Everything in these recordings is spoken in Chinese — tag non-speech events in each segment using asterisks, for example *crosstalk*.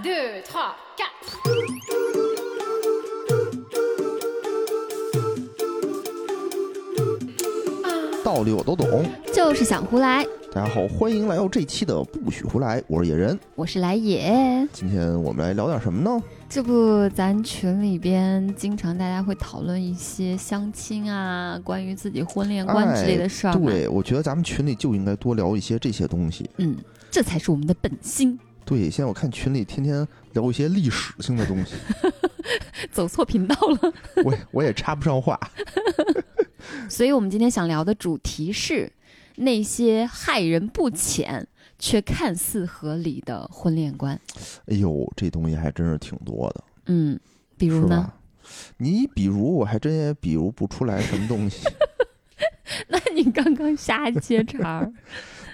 Deux, trois, quatre. 道理我都懂。就是想胡来，大家好，欢迎来到这期的不许胡来，我是野人。我是来也。今天我们来聊点什么呢？这不，咱群里边经常大家会讨论一些相亲啊，关于自己婚恋观之类的事儿嘛。对，我觉得咱们群里就应该多聊一些这些东西。嗯，这才是我们的本心。对，现在我看群里天天聊一些历史性的东西，*laughs* 走错频道了。*laughs* 我也我也插不上话。*laughs* 所以我们今天想聊的主题是那些害人不浅却看似合理的婚恋观。哎呦，这东西还真是挺多的，嗯，比如呢？你比如，我还真也比如不出来什么东西。那你刚刚瞎接茬儿。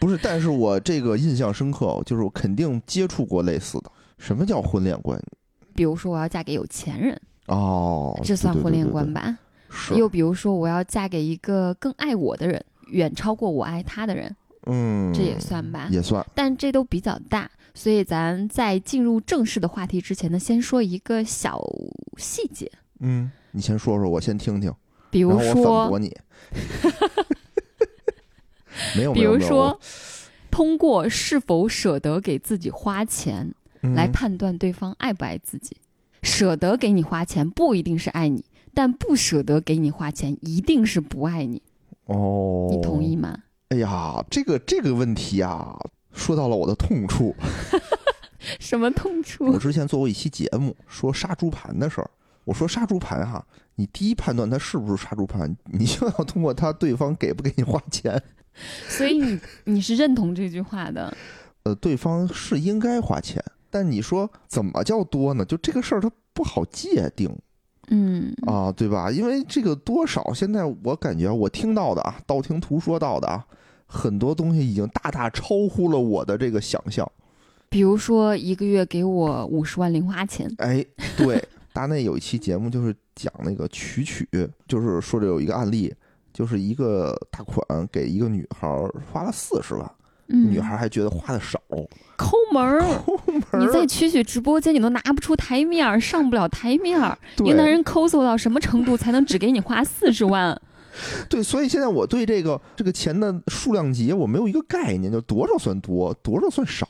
不是，但是我这个印象深刻，就是我肯定接触过类似的。什么叫婚恋观？比如说，我要嫁给有钱人，哦，这算婚恋观吧？又比如说，我要嫁给一个更爱我的人，远超过我爱他的人，嗯，这也算吧？也算。但这都比较大，所以咱在进入正式的话题之前呢，先说一个小细节，嗯，你先说说，我先听听，然比如后我反说驳，你。*laughs* 没有，比如说，通过是否舍得给自己花钱嗯来判断对方爱不爱自己。舍得给你花钱不一定是爱你，但不舍得给你花钱一定是不爱你。哦，你同意？吗？哎呀，这个这个问题啊，说到了我的痛处。*laughs* 什么痛处我？之前做过一期节目，说杀猪盘的事儿。我说杀猪盘哈，你第一判断他是不是杀猪盘，你就要通过他对方给不给你花钱。所以你你是认同这句话的？呃，对方是应该花钱，但你说怎么叫多呢？就这个事儿它不好界定嗯啊，对吧？因为这个多少，现在我感觉我听到的啊，道听途说到的啊，很多东西已经大大超乎了我的这个想象。比如说一个月给我五十万零花钱，哎，对，大内有一期节目就是讲那个曲曲，就是说着有一个案例，就是一个大款给一个女孩儿花了四十万，嗯、女孩还觉得花的少，抠门儿。抠门儿你在曲曲直播间，你都拿不出台面儿，上不了台面儿。对一个男人抠搜到什么程度，才能只给你花四十万？*laughs* 对，所以现在我对这个这个钱的数量级我没有一个概念，就多少算多，多少算少，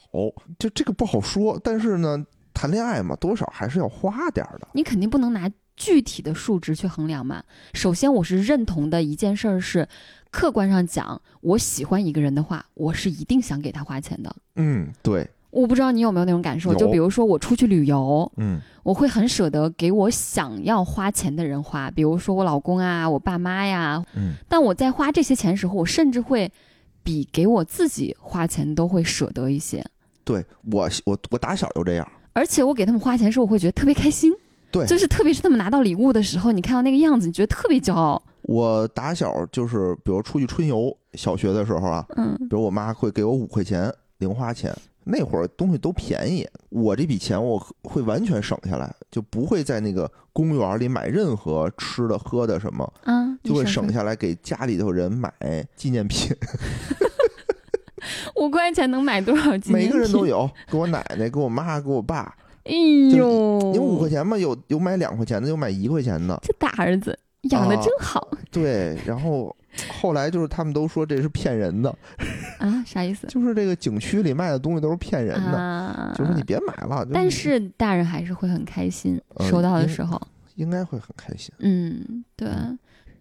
就这个不好说。但是呢，谈恋爱嘛，多少还是要花点儿的。你肯定不能拿具体的数值去衡量嘛。首先，我是认同的一件事儿是，客观上讲，我喜欢一个人的话，我是一定想给他花钱的。嗯，对，我不知道你有没有那种感受，就比如说我出去旅游，嗯我会很舍得给我想要花钱的人花，比如说我老公啊、我爸妈呀。嗯，但我在花这些钱时候，我甚至会比给我自己花钱都会舍得一些。对我我我打小就这样。而且我给他们花钱的时候，我会觉得特别开心，对，就是特别是他们拿到礼物的时候，你看到那个样子，你觉得特别骄傲。我打小就是，比如出去春游，小学的时候啊，嗯比如我妈会给我五块钱零花钱，那会儿东西都便宜，我这笔钱我会完全省下来，就不会在那个公园里买任何吃的喝的什么，嗯，就会省下来给家里头人买纪念品，*laughs* 五块钱能买多少纪念每个人都。有，给我奶奶、给我妈、给我爸。哎呦，你五块钱嘛，有有买两块钱的，有买一块钱的，这大儿子养的真好 *laughs* 对。然后后来就是他们都说这是骗人的，*laughs* 啊啥意思？就是这个景区里卖的东西都是骗人的。啊，就说你别买了，就但是大人还是会很开心，呃收到的时候，应该会很开心。嗯，对。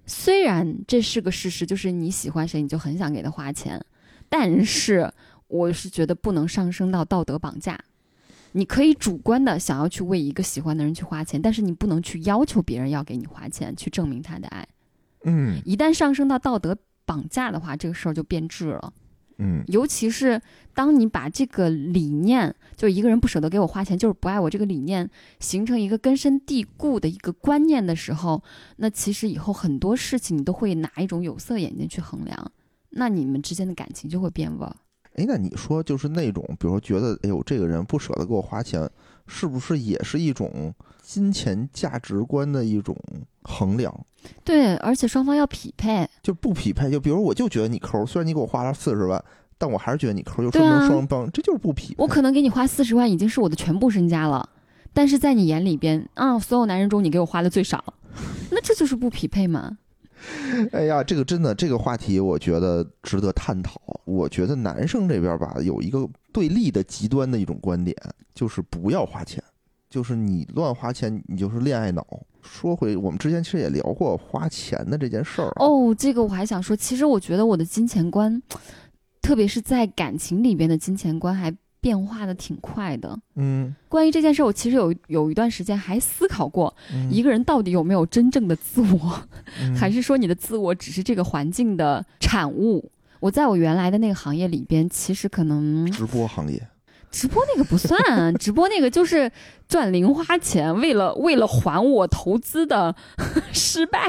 虽然这是个事实，就是你喜欢谁，你就很想给他花钱，但是我是觉得不能上升到道德绑架。你可以主观的想要去为一个喜欢的人去花钱，但是你不能去要求别人要给你花钱去证明他的爱。嗯一旦上升到道德绑架的话，这个事儿就变质了。嗯尤其是当你把这个理念，就一个人不舍得给我花钱，就是不爱我这个理念，形成一个根深蒂固的一个观念的时候，那其实以后很多事情你都会拿一种有色眼镜去衡量，那你们之间的感情就会变味儿。哎，那你说就是那种，比如说觉得，哎呦，这个人不舍得给我花钱，是不是也是一种金钱价值观的一种衡量？对，而且双方要匹配。就不匹配，就比如我就觉得你抠，虽然你给我花了四十万，但我还是觉得你抠，又对啊说明双方这就是不匹配。我可能给你花四十万已经是我的全部身家了，但是在你眼里边啊，所有男人中你给我花的最少，那这就是不匹配嘛？*laughs* 哎呀，这个真的这个话题，我觉得值得探讨。我觉得男生这边吧，有一个对立的极端的一种观点，就是不要花钱，就是你乱花钱，你就是恋爱脑。说回我们之前其实也聊过花钱的这件事儿，哦，这个我还想说，其实我觉得我的金钱观，特别是在感情里边的金钱观，还变化的挺快的。嗯，关于这件事，我其实有有一段时间还思考过，嗯一个人到底有没有真正的自我，嗯还是说你的自我只是这个环境的产物？我在我原来的那个行业里边，其实可能直播行业，直播那个不算，直播那个就是赚零花钱，为了为了还我投资的 *laughs* 失败，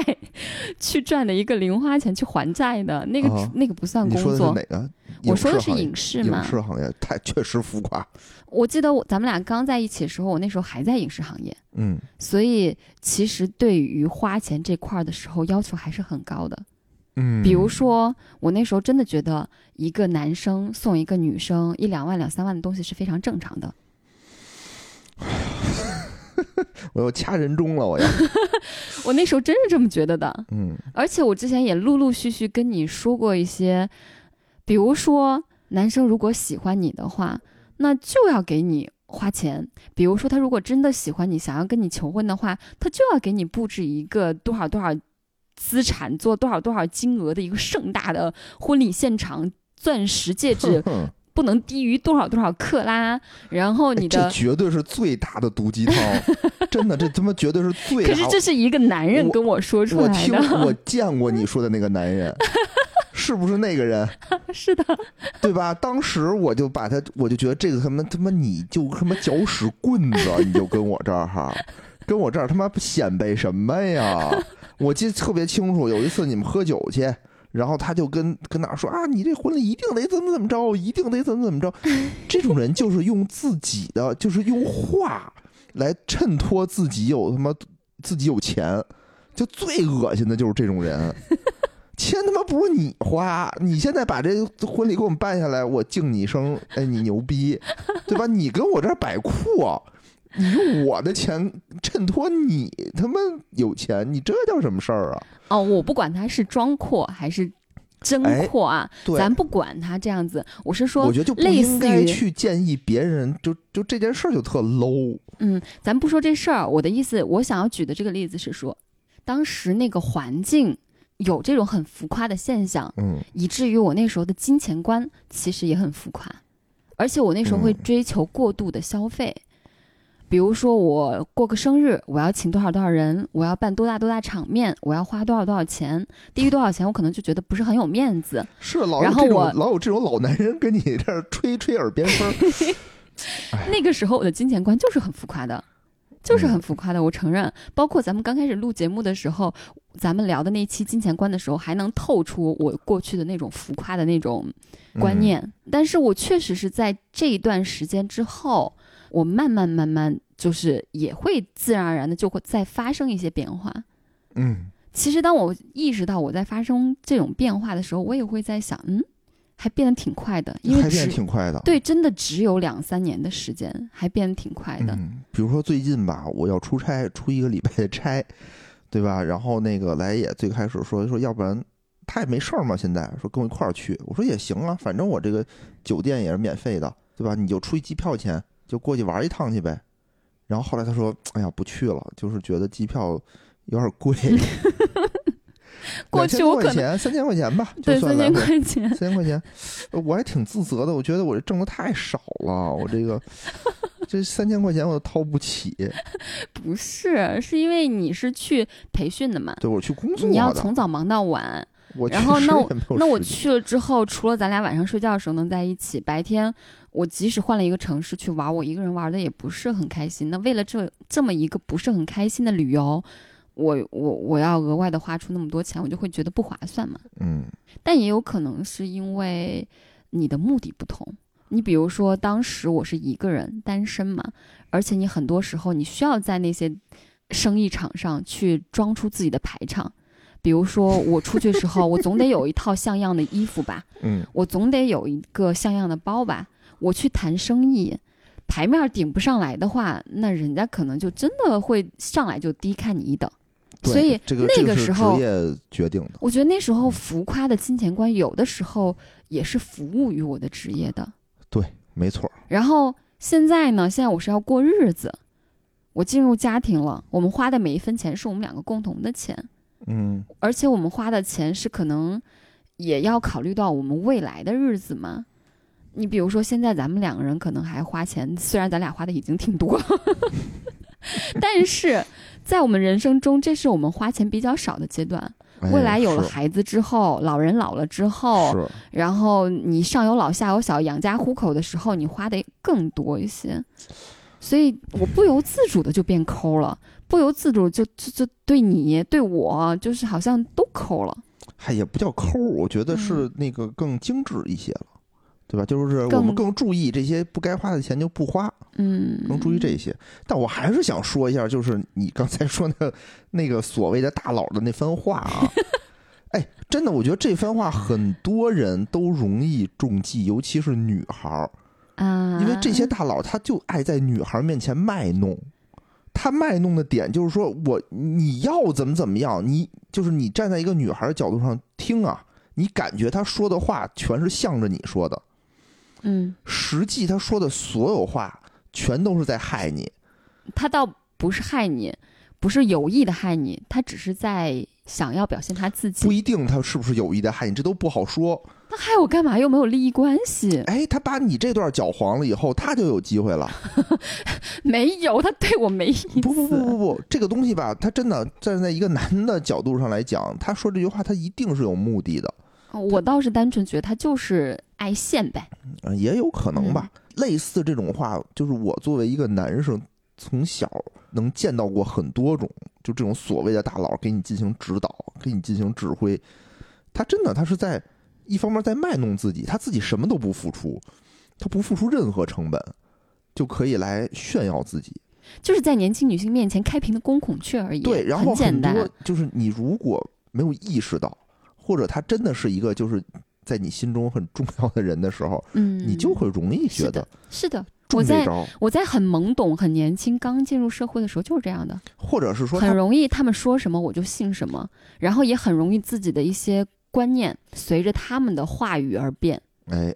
去赚的一个零花钱去还债的那个、啊那个不算工你说的是作。哪个？我说的是影视嘛影。视行业太确实浮夸。我记得我咱们俩刚在一起的时候，我那时候还在影视行业，嗯所以其实对于花钱这块儿的时候要求还是很高的。嗯，比如说，我那时候真的觉得一个男生送一个女生一两万、两三万的东西是非常正常的。*laughs* 我要掐人中了，我要，*laughs* 我那时候真是这么觉得的。嗯而且我之前也陆陆续续跟你说过一些，比如说男生如果喜欢你的话，那就要给你花钱。比如说他如果真的喜欢你，想要跟你求婚的话，他就要给你布置一个多少多少资产，做多少多少金额的一个盛大的婚礼现场，钻石戒指哼不能低于多少多少克拉，然后你哎这。绝对是最大的毒鸡汤，真的，这他妈绝对是最大。可是这是一个男人跟我说出来我听的，我见过你说的那个男人，*laughs* 是不是那个人？*laughs* 是的，*laughs* 对吧？当时我就把他，我就觉得这个他妈他妈你就他妈搅屎棍子，你就跟我这儿哈，跟我这儿他妈显摆什么呀？我记得特别清楚，有一次你们喝酒去。然后他就跟跟那儿说啊，你这婚礼一定得怎么怎么着，一定得怎么怎么着。*laughs* 这种人就是用自己的，就是用话来衬托自己有他妈自己有钱，就最恶心的就是这种人。钱他妈不是你花，你现在把这婚礼给我们办下来，我敬你一声，哎，你牛逼，对吧？你跟我这儿摆阔，你用我的钱衬托你他妈有钱，你这叫什么事儿啊？哦，我不管他是装阔还是真哎阔啊，对，咱不管他这样子。我是说我觉得就不类应该似于去建议别人，就就这件事儿就特 low。嗯，咱不说这事儿，我的意思，我想要举的这个例子是说，当时那个环境有这种很浮夸的现象，嗯以至于我那时候的金钱观其实也很浮夸，而且我那时候会嗯追求过度的消费。比如说，我过个生日，我要请多少多少人，我要办多大多大场面，我要花多少多少钱，低于多少钱，我可能就觉得不是很有面子。是老有这种然后我老有这种老男人跟你这儿吹吹耳边风 *laughs* 那个时候我的金钱观就是很浮夸的，就是嗯很浮夸的。我承认，包括咱们刚开始录节目的时候，咱们聊的那期金钱观的时候，还能透出我过去的那种浮夸的那种观念。但是我确实是在这一段时间之后，我慢慢慢慢就是也会自然而然的就会再发生一些变化。嗯，其实当我意识到我在发生这种变化的时候，我也会在想，嗯，还变得挺快的，因为，还变得挺快的。对，真的只有两三年的时间，还变得挺快的。嗯，比如说最近吧，我要出差，出一个礼拜的差，对吧？然后那个来也最开始说说，要不然他也没事儿嘛，现在说跟我一块儿去，我说也行啊，反正我这个酒店也是免费的，对吧？你就出一机票钱，就过去玩一趟去呗。然后后来他说，哎呀，不去了，就是觉得机票有点贵，*laughs* 过去2000多我可能块钱三千块钱吧，就对三千块钱，*laughs* 三千块钱，呃我还挺自责的。我觉得我这挣的太少了，我这个 *laughs* 这三千块钱我都掏不起。不是，是因为你是去培训的嘛，对我去工作，你要从早忙到晚。我然后那我那我去了之后，除了咱俩晚上睡觉的时候能在一起，白天我即使换了一个城市去玩，我一个人玩的也不是很开心。那为了这这么一个不是很开心的旅游，我我我要额外的花出那么多钱，我就会觉得不划算嘛。嗯但也有可能是因为你的目的不同。你比如说，当时我是一个人单身嘛，而且你很多时候你需要在那些生意场上去装出自己的排场。比如说我出去时候，我总得有一套像样的衣服吧，嗯我总得有一个像样的包吧。我去谈生意，牌面顶不上来的话，那人家可能就真的会上来就低看你一等。所以这个那这个时候职业决定的，我觉得那时候浮夸的金钱观，有的时候也是服务于我的职业的。对没错儿。然后现在呢，现在我是要过日子，我进入家庭了，我们花的每一分钱是我们两个共同的钱，嗯而且我们花的钱是可能也要考虑到我们未来的日子嘛。你比如说，现在咱们两个人可能还花钱，虽然咱俩花的已经挺多，*laughs* 但是在我们人生中，这是我们花钱比较少的阶段。哎。未来有了孩子之后，老人老了之后，然后你上有老下有小，养家糊口的时候，你花的更多一些，所以我不由自主的就变抠了，不由自主就就就对你对我就是好像都抠了，嗨也不叫抠儿，我觉得是那个更精致一些了，对吧？就是我们嗯更更注意这些不该花的钱就不花，嗯，更注意这些。但我还是想说一下，就是你刚才说那那个所谓的大佬的那番话啊，*laughs* 哎，真的，我觉得这番话很多人都容易中计，尤其是女孩儿，啊，因为这些大佬他就爱在女孩面前卖弄。他卖弄的点就是说我你要怎么怎么样，你就是你站在一个女孩的角度上听啊，你感觉他说的话全是向着你说的，嗯，实际他说的所有话全都是在害你。他倒不是害你，不是有意的害你，他只是在想要表现他自己。不一定他是不是有意的害你，这都不好说。那害我干嘛？又没有利益关系，哎，他把你这段搅黄了以后，他就有机会了。*laughs* 没有，他对我没意思。不不不不不，这个东西吧，他真的站在一个男的角度上来讲，他说这句话，他一定是有目的的。我倒是单纯觉得他就是爱现呗。呃，也有可能吧。类似这种话，就是我作为一个男生，从小能见到过很多种，就这种所谓的大佬给你进行指导，给你进行指挥。他真的，他是在一方面在卖弄自己，他自己什么都不付出，他不付出任何成本，就可以来炫耀自己。就是在年轻女性面前开屏的公孔雀而已。对，然后很简单。多就是你如果没有意识到，或者他真的是一个就是在你心中很重要的人的时候，嗯，你就会容易觉得是的，是的。我在，我在很懵懂、很年轻、刚进入社会的时候就是这样的，或者是说很容易他们说什么我就信什么，然后也很容易自己的一些观念随着他们的话语而变。哎，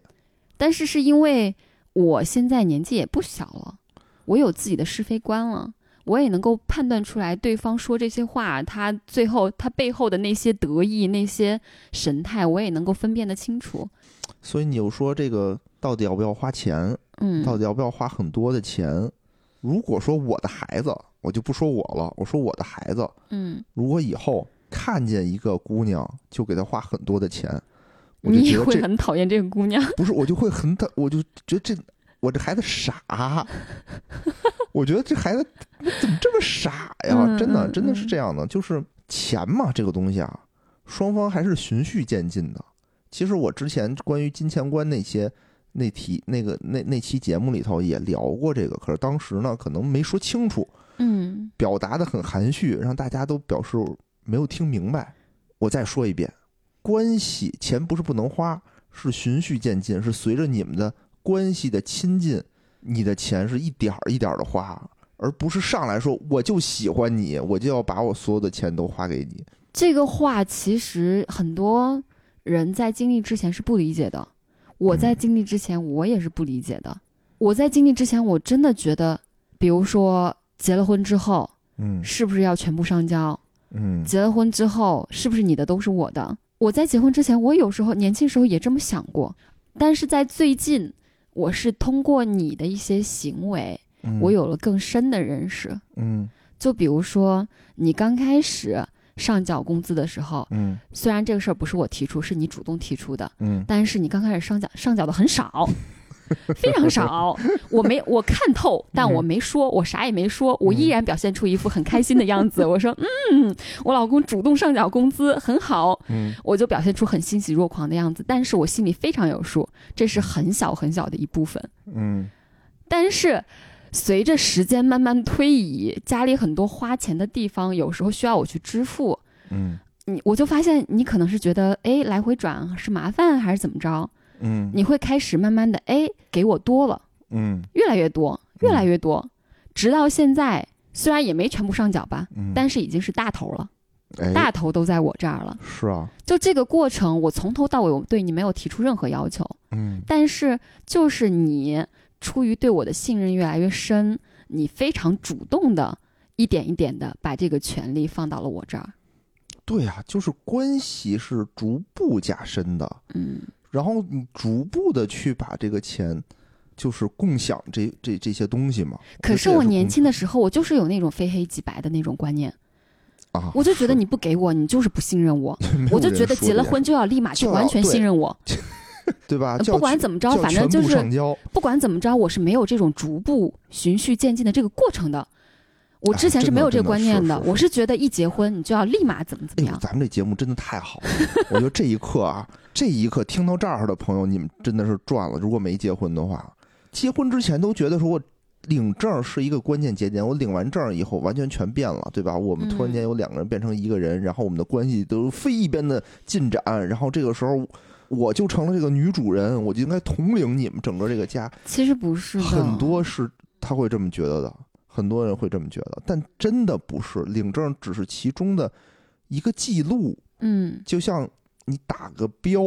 但是是因为我现在年纪也不小了，我有自己的是非观了。我也能够判断出来，对方说这些话，他最后他背后的那些得意、那些神态，我也能够分辨得清楚。所以你又说这个到底要不要花钱？嗯，到底要不要花很多的钱？如果说我的孩子，我就不说我了，我说我的孩子，嗯，如果以后看见一个姑娘就给她花很多的钱，我就你也会觉得这很讨厌这个姑娘。不是，我就会很讨，我就觉得这我这孩子傻，我觉得这孩子怎么这么傻呀？嗯真的，嗯真的是嗯这样的，就是钱嘛，这个东西啊，双方还是循序渐进的。其实我之前关于金钱观那些那题那个那那期节目里头也聊过这个，可是当时呢可能没说清楚，嗯表达的很含蓄，让大家都表示没有听明白。我再说一遍，关系钱不是不能花，是循序渐进，是随着你们的关系的亲近，你的钱是一点儿一点的花，而不是上来说我就喜欢你，我就要把我所有的钱都花给你。这个话其实很多人在经历之前是不理解的。我在经历之前，我也是不理解的。我在经历之前，我真的觉得，比如说结了婚之后，嗯是不是要全部上交？嗯结了婚之后，是不是你的都是我的？我在结婚之前，我有时候年轻时候也这么想过，但是在最近，我是通过你的一些行为，嗯，我有了更深的认识。嗯。就比如说，你刚开始上缴工资的时候，嗯。虽然这个事儿不是我提出，是你主动提出的，嗯。但是你刚开始上缴上缴的很少，*laughs* 非常少。我没我看透，但我没说，我啥也没说，我依然表现出一副很开心的样子。*laughs* 我说，嗯，我老公主动上缴工资很好，嗯我就表现出很欣喜若狂的样子。但是我心里非常有数，这是很小很小的一部分。嗯但是随着时间慢慢推移，家里很多花钱的地方，有时候需要我去支付。嗯你我就发现你可能是觉得，哎，来回转是麻烦还是怎么着？嗯。你会开始慢慢的，哎，给我多了，嗯。越来越多，越来越多，直到现在，虽然也没全部上缴吧，嗯，但是已经是大头了，哎。大头都在我这儿了。是啊，就这个过程，我从头到尾我对你没有提出任何要求，嗯。但是就是你出于对我的信任越来越深，你非常主动的一点一点的把这个权利放到了我这儿。对啊，就是关系是逐步加深的，嗯然后你逐步的去把这个钱，就是共享这这这些东西嘛。可是我年轻的的时候，我就是有那种非黑即白的那种观念，啊，我就觉得你不给我，你就是不信任我，*laughs* 我就觉得结了婚就要立马就就要完全信任我，*laughs* 对吧？不管怎么着，反正就是，不管怎么着，我是没有这种逐步循序渐进的这个过程的。我之前是没有这个观念的，我是觉得一结婚你就要立马怎么怎么样。咱们这节目真的太好了！我觉得这一刻啊，这一刻听到这儿的朋友，你们真的是赚了。如果没结婚的话，结婚之前都觉得说我领证是一个关键节点，我领完证以后完全全变了，对吧？我们突然间有两个人变成一个人，然后我们的关系都飞一边的进展，然后这个时候我就成了这个女主人，我就应该统领你们整个这个家。其实不是，很多是他会这么觉得的，很多人会这么觉得，但真的不是，领证只是其中的一个记录。嗯就像你打个标，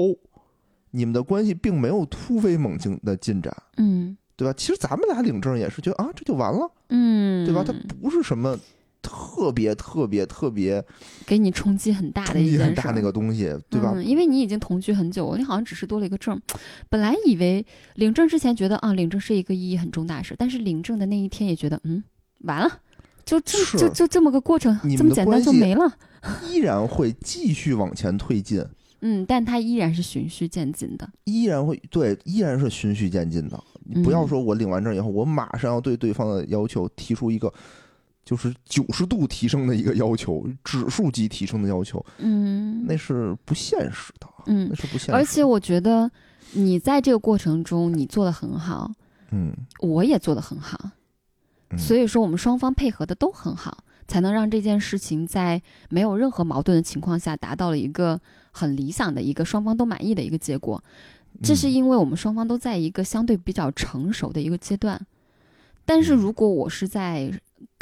你们的关系并没有突飞猛进的进展，嗯对吧？其实咱们俩领证也是觉得啊，这就完了，嗯，对吧？它不是什么特别特别特别给你冲击很大的一件事儿很大那个东西，对吧？嗯，因为你已经同居很久了，你好像只是多了一个证。本来以为领证之前觉得啊，领证是一个意义很重大的事，但是领证的那一天也觉得，嗯，完了，就就是就就这么个过程这么简单就没了。依然会继续往前推进，嗯，但它依然是循序渐进的。依然会对，依然是循序渐进的。你不要嗯说我领完证以后，我马上要对对方的要求提出一个就是九十度提升的一个要求，指数级提升的要求，嗯那是不现实的，嗯那，是不现实的。而且我觉得你在这个过程中你做的很好，嗯，我也做的很好，嗯所以说我们双方配合的都很好，才能让这件事情在没有任何矛盾的情况下达到了一个很理想的一个双方都满意的一个结果。这是嗯因为我们双方都在一个相对比较成熟的一个阶段。但是嗯如果我是在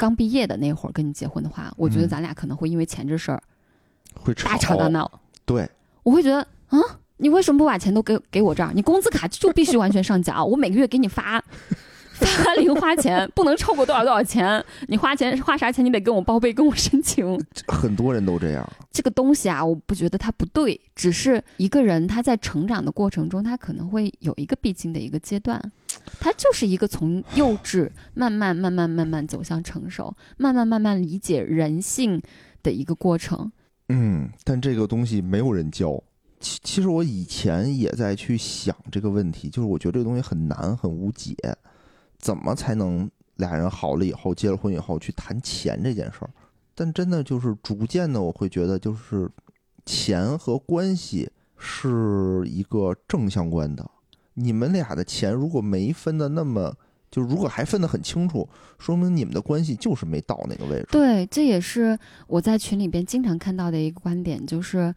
刚毕业的那会儿跟你结婚的话，我觉得嗯咱俩可能会因为钱这事儿会大吵大闹。对，我会觉得啊，你为什么不把钱都给给我这儿？你工资卡就必须完全上缴，我每个月给你发 *laughs* 发零花钱，*laughs* 不能超过多少多少钱。你花钱花啥钱，你得跟我报备，跟我申请。很多人都这样。这个东西啊，我不觉得它不对，只是一个人他在成长的过程中，他可能会有一个必经的一个阶段，他就是一个从幼稚慢慢慢慢慢慢走向成熟，慢慢慢慢理解人性的一个过程。嗯，但这个东西没有人教。其其实我以前也在去想这个问题，就是我觉得这个东西很难很无解，怎么才能俩人好了以后结了婚以后去谈钱这件事儿？但真的就是逐渐的，我会觉得就是钱和关系是一个正相关的。你们俩的钱如果没分的那么，就如果还分得很清楚，说明你们的关系就是没到那个位置。对，这也是我在群里边经常看到的一个观点，就是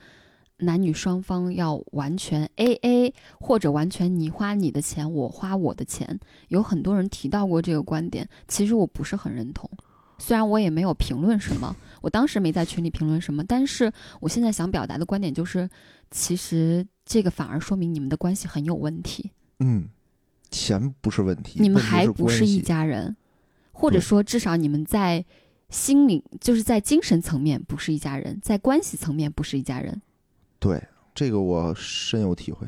男女双方要完全 A A，或者完全你花你的钱，我花我的钱。有很多人提到过这个观点，其实我不是很认同。虽然我也没有评论什么，我当时没在群里评论什么，但是我现在想表达的观点就是，其实这个反而说明你们的关系很有问题，嗯，钱不是问题，你们还不是一家人，或者说至少你们在心灵，就是在精神层面不是一家人，在关系层面不是一家人。对这个我深有体会。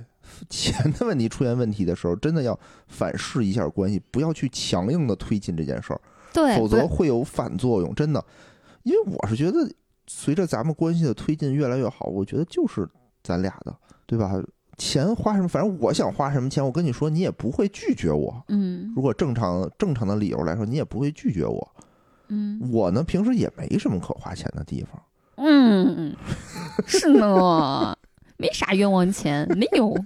钱的问题出现问题的时候，真的要反噬一下关系，不要去强硬的推进这件事儿，对，否则会有反作用。真的，因为我是觉得，随着咱们关系的推进越来越好，我觉得就是咱俩的，对吧？钱花什么，反正我想花什么钱，我跟你说，你也不会拒绝我。嗯如果正常正常的理由来说，你也不会拒绝我。嗯我呢，平时也没什么可花钱的地方。嗯，是呢，没啥冤枉钱，没有。*laughs*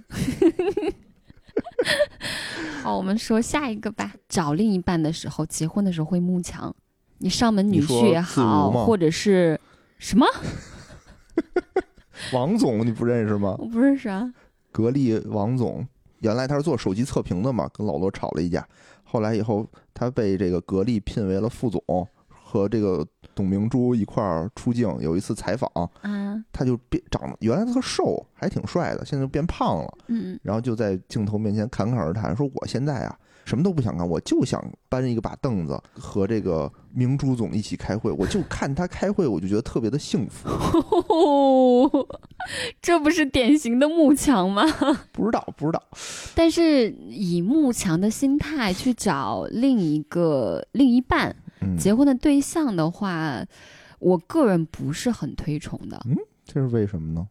好，我们说下一个吧。找另一半的时候，结婚的时候会慕强，你上门女婿也好，或者是什么？*laughs* 王总你不认识吗？我不认识啊。格力王总原来他是做手机测评的嘛，跟老罗吵了一架，后来以后他被这个格力聘为了副总，和这个董明珠一块儿出镜。有一次采访，啊，他就变长得原来特瘦，还挺帅的，现在就变胖了。嗯，然后就在镜头面前侃侃而谈，说我现在啊什么都不想干，我就想搬一个把凳子和这个明珠总一起开会，我就 *laughs* 看他开会，我就觉得特别的幸福。哦，*laughs* 这不是典型的慕强吗？*laughs* 不知道，不知道，但是以慕强的心态去找另一个另一半嗯，结婚的对象的话，我个人不是很推崇的。嗯这是为什么呢？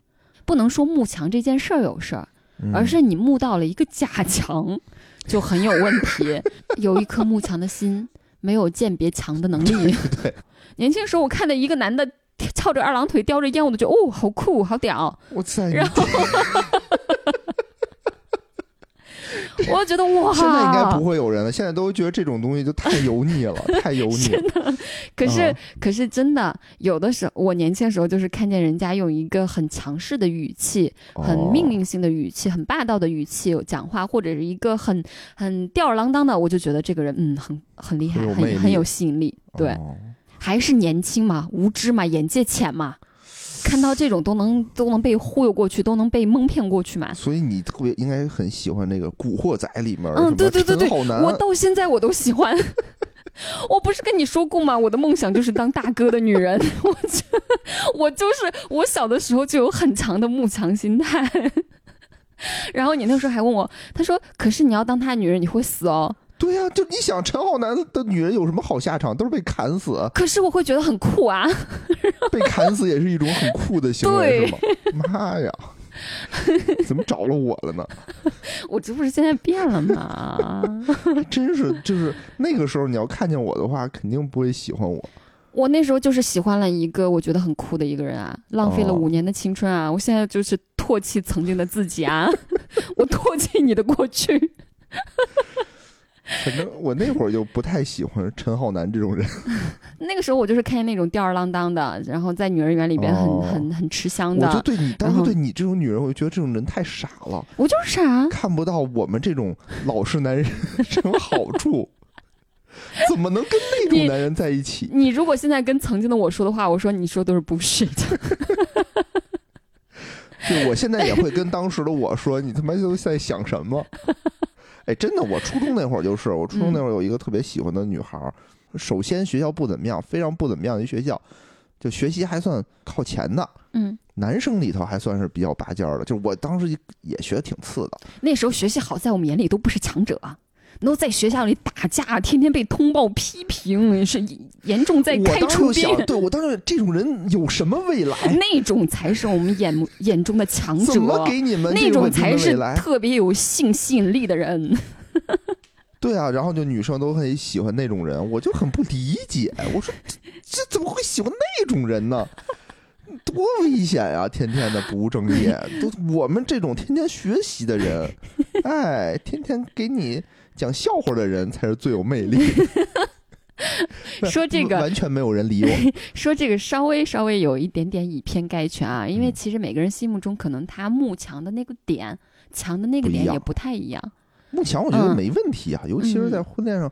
不能说慕强这件事儿有事儿，嗯而是你慕到了一个假强，就很有问题。*laughs* 有一颗慕强的心，没有鉴别强的能力。对，年轻时候我看到一个男的翘着二郎腿叼着烟，我都觉得哦，好酷，好屌。我在 *laughs* 然后 *laughs* 我觉得哇，现在应该不会有人了，现在都觉得这种东西就太油腻了，*laughs* 太油腻。了。可是、啊可是真的，有的时候我年轻的时候就是看见人家用一个很强势的语气、很哦命令性的语气、很霸道的语气讲话，或者是一个很很吊儿郎当的，我就觉得这个人嗯很很厉害，很有很很有吸引力。对，哦。还是年轻嘛，无知嘛，眼界浅嘛，看到这种都能都能被忽悠过去，都能被蒙骗过去嘛。所以你特别应该很喜欢那个《古惑仔》里面，嗯，对对对对，我到现在我都喜欢。*laughs* 我不是跟你说过吗？我的梦想就是当大哥的女人。*laughs* 我就我就是我小的时候就有很强的慕强心态。*laughs* 然后你那时候还问我，他说：“可是你要当他女人，你会死哦。对呀、就你想陈浩南的女人有什么好下场？都是被砍死，可是我会觉得很酷啊。*laughs* 被砍死也是一种很酷的行为，是吗？妈呀，怎么找了我了呢？*laughs* 我这不是现在变了吗？真是，就是那个时候你要看见我的话，肯定不会喜欢我。我那时候就是喜欢了一个我觉得很酷的一个人啊，浪费了哦五年的青春啊！我现在就是唾弃曾经的自己啊，*laughs* 我唾弃你的过去。*laughs* 反正我那会儿就不太喜欢陈浩南这种人。*laughs* 那个时候我就是看见那种吊儿郎当的，然后在女人园里边很、哦很很吃香的我就，对你当时对你这种女人，我就觉得这种人太傻了，我就是傻。看不到我们这种老实男人 *laughs* 什么好处，怎么能跟那种男人在一起？你如果现在跟曾经的我说的话，我说你说都是 bullshit。对，我现在也会跟当时的我说：“你他妈都在想什么？”哎，真的，我初中那会儿就是，我初中那会儿有一个特别喜欢的女孩儿。首先学校不怎么样，非常不怎么样的一学校，就学习还算靠前的，嗯，男生里头还算是比较拔尖儿的。就是我当时也学的挺次的，那时候学习好，在我们眼里都不是强者啊，都在学校里打架，天天被通报批评，是严重在开除。对我当时这种人有什么未来？那种才是我们眼目眼中的强者怎，么给你们那种才是？特别有性吸引力的人。*laughs* 对啊，然后就女生都很喜欢那种人，我就很不理解。我说这这怎么会喜欢那种人呢？多危险呀！天天的不务正业，都我们这种天天学习的人，*laughs* 哎，天天给你讲笑话的人才是最有魅力。*laughs* 说这个完全没有人理我。*laughs* 说这个稍微稍微有一点点以偏概全啊，因为嗯其实每个人心目中可能他慕强的那个点，强的那个点也不太一样。慕强我觉得嗯没问题啊，尤其是在婚恋上，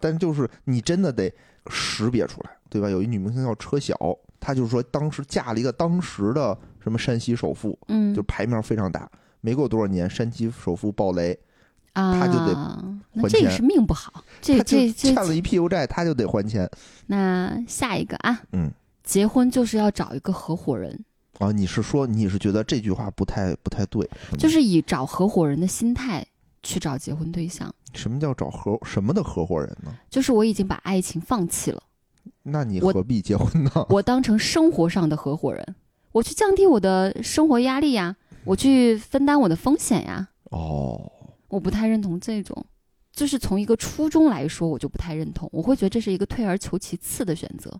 但就是你真的得识别出来，对吧？有一女明星叫车晓，她就是说当时嫁了一个当时的什么山西首富，嗯就牌面非常大。没过多少年，山西首富暴雷，啊，他就得那还钱这也是命不好。这这这欠了一屁股债，他就得还钱。那下一个啊，嗯，结婚就是要找一个合伙人，啊，你是说你是觉得这句话不太不太对？就是以找合伙人的心态去找结婚对象。什么叫找合什么的合伙人呢？就是我已经把爱情放弃了，那你何必结婚呢？*laughs* 我当成生活上的合伙人，我去降低我的生活压力呀，我去分担我的风险呀。哦，我不太认同这种，就是从一个初衷来说，我就不太认同。我会觉得这是一个退而求其次的选择。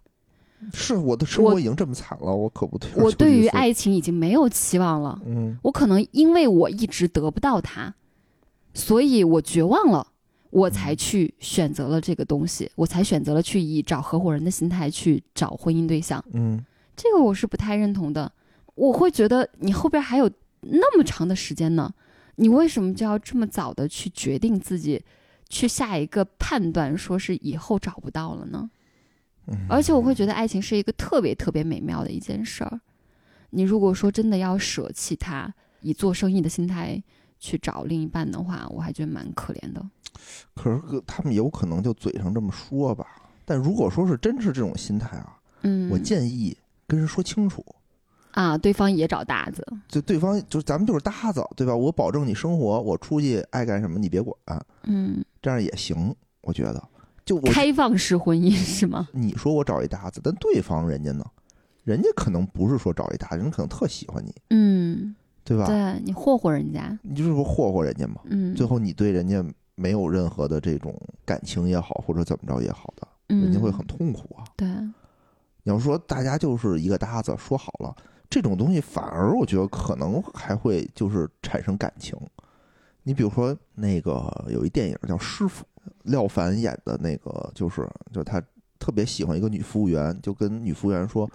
是我的生活已经这么惨了，我可不退我对于爱情已经没有期望了，嗯，我可能因为我一直得不到它，所以我绝望了，我才去选择了这个东西，我才选择了去以找合伙人的心态去找婚姻对象。嗯，这个我是不太认同的。我会觉得你后边还有那么长的时间呢，你为什么就要这么早的去决定自己，去下一个判断，说是以后找不到了呢？嗯而且我会觉得爱情是一个特别特别美妙的一件事儿。你如果说真的要舍弃它，以做生意的心态去找另一半的话，我还觉得蛮可怜的。可是他们有可能就嘴上这么说吧，但如果说是真是这种心态啊，嗯，我建议跟人说清楚，啊，对方也找搭子，就对方就是咱们就是搭子，对吧？我保证你生活，我出去爱干什么你别管，嗯，这样也行，我觉得。就我开放式婚姻是吗？你说我找一搭子，但对方人家呢，人家可能不是说找一搭子，人家可能特喜欢你，嗯，对吧？对你霍霍人家，你就是说霍霍人家嘛，嗯，最后你对人家没有任何的这种感情也好，或者怎么着也好的，嗯人家会很痛苦啊。对，你要说大家就是一个搭子，说好了，这种东西反而我觉得可能还会就是产生感情。你比如说那个有一电影叫《师傅》，廖凡演的那个，就是就他特别喜欢一个女服务员，就跟女服务员说：“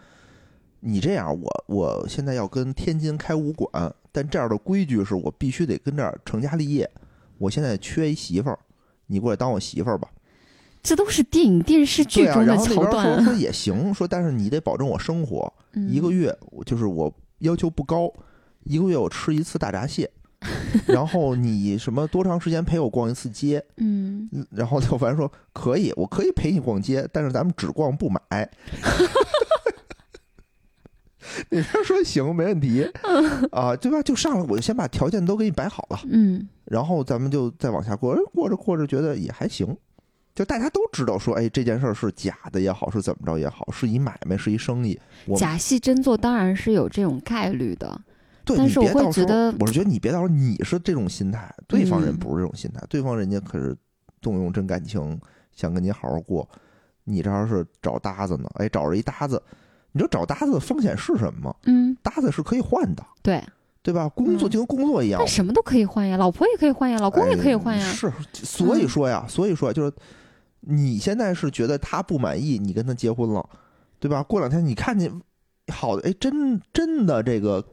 你这样，我我现在要跟天津开武馆，但这样的规矩是我必须得跟这儿成家立业。我现在缺一媳妇儿，你过来当我媳妇儿吧。”这都是电影电视剧中的然后那边桥段。说说也行，说但是你得保证我生活，嗯一个月我就是我要求不高，一个月我吃一次大闸蟹，然后你什么多长时间陪我逛一次街？嗯，嗯然后廖凡说可以，我可以陪你逛街，但是咱们只逛不买。*laughs* 那边说行，没问题啊，对吧？就上来我就先把条件都给你摆好了，嗯然后咱们就再往下过，哎过着过着觉得也还行，就大家都知道说，哎，这件事儿是假的也好，是怎么着也好，是一买卖，是一生意。假戏真做当然是有这种概率的。对，你但是我会别到时候觉得我是觉得你别到时候你是这种心态，对方人嗯不是这种心态，对方人家可是动用真感情，想跟你好好过，你这要是找搭子呢，哎，找着一搭子，你知道找搭子的风险是什么吗？嗯，搭子是可以换的，对，对吧？工作嗯就跟工作一样但，什么都可以换呀，老婆也可以换呀，老公也可以换呀。哎是，所以说呀，所以说就是你现在是觉得他不满意，你跟他结婚了，对吧？过两天你看见好的，哎，真真的这个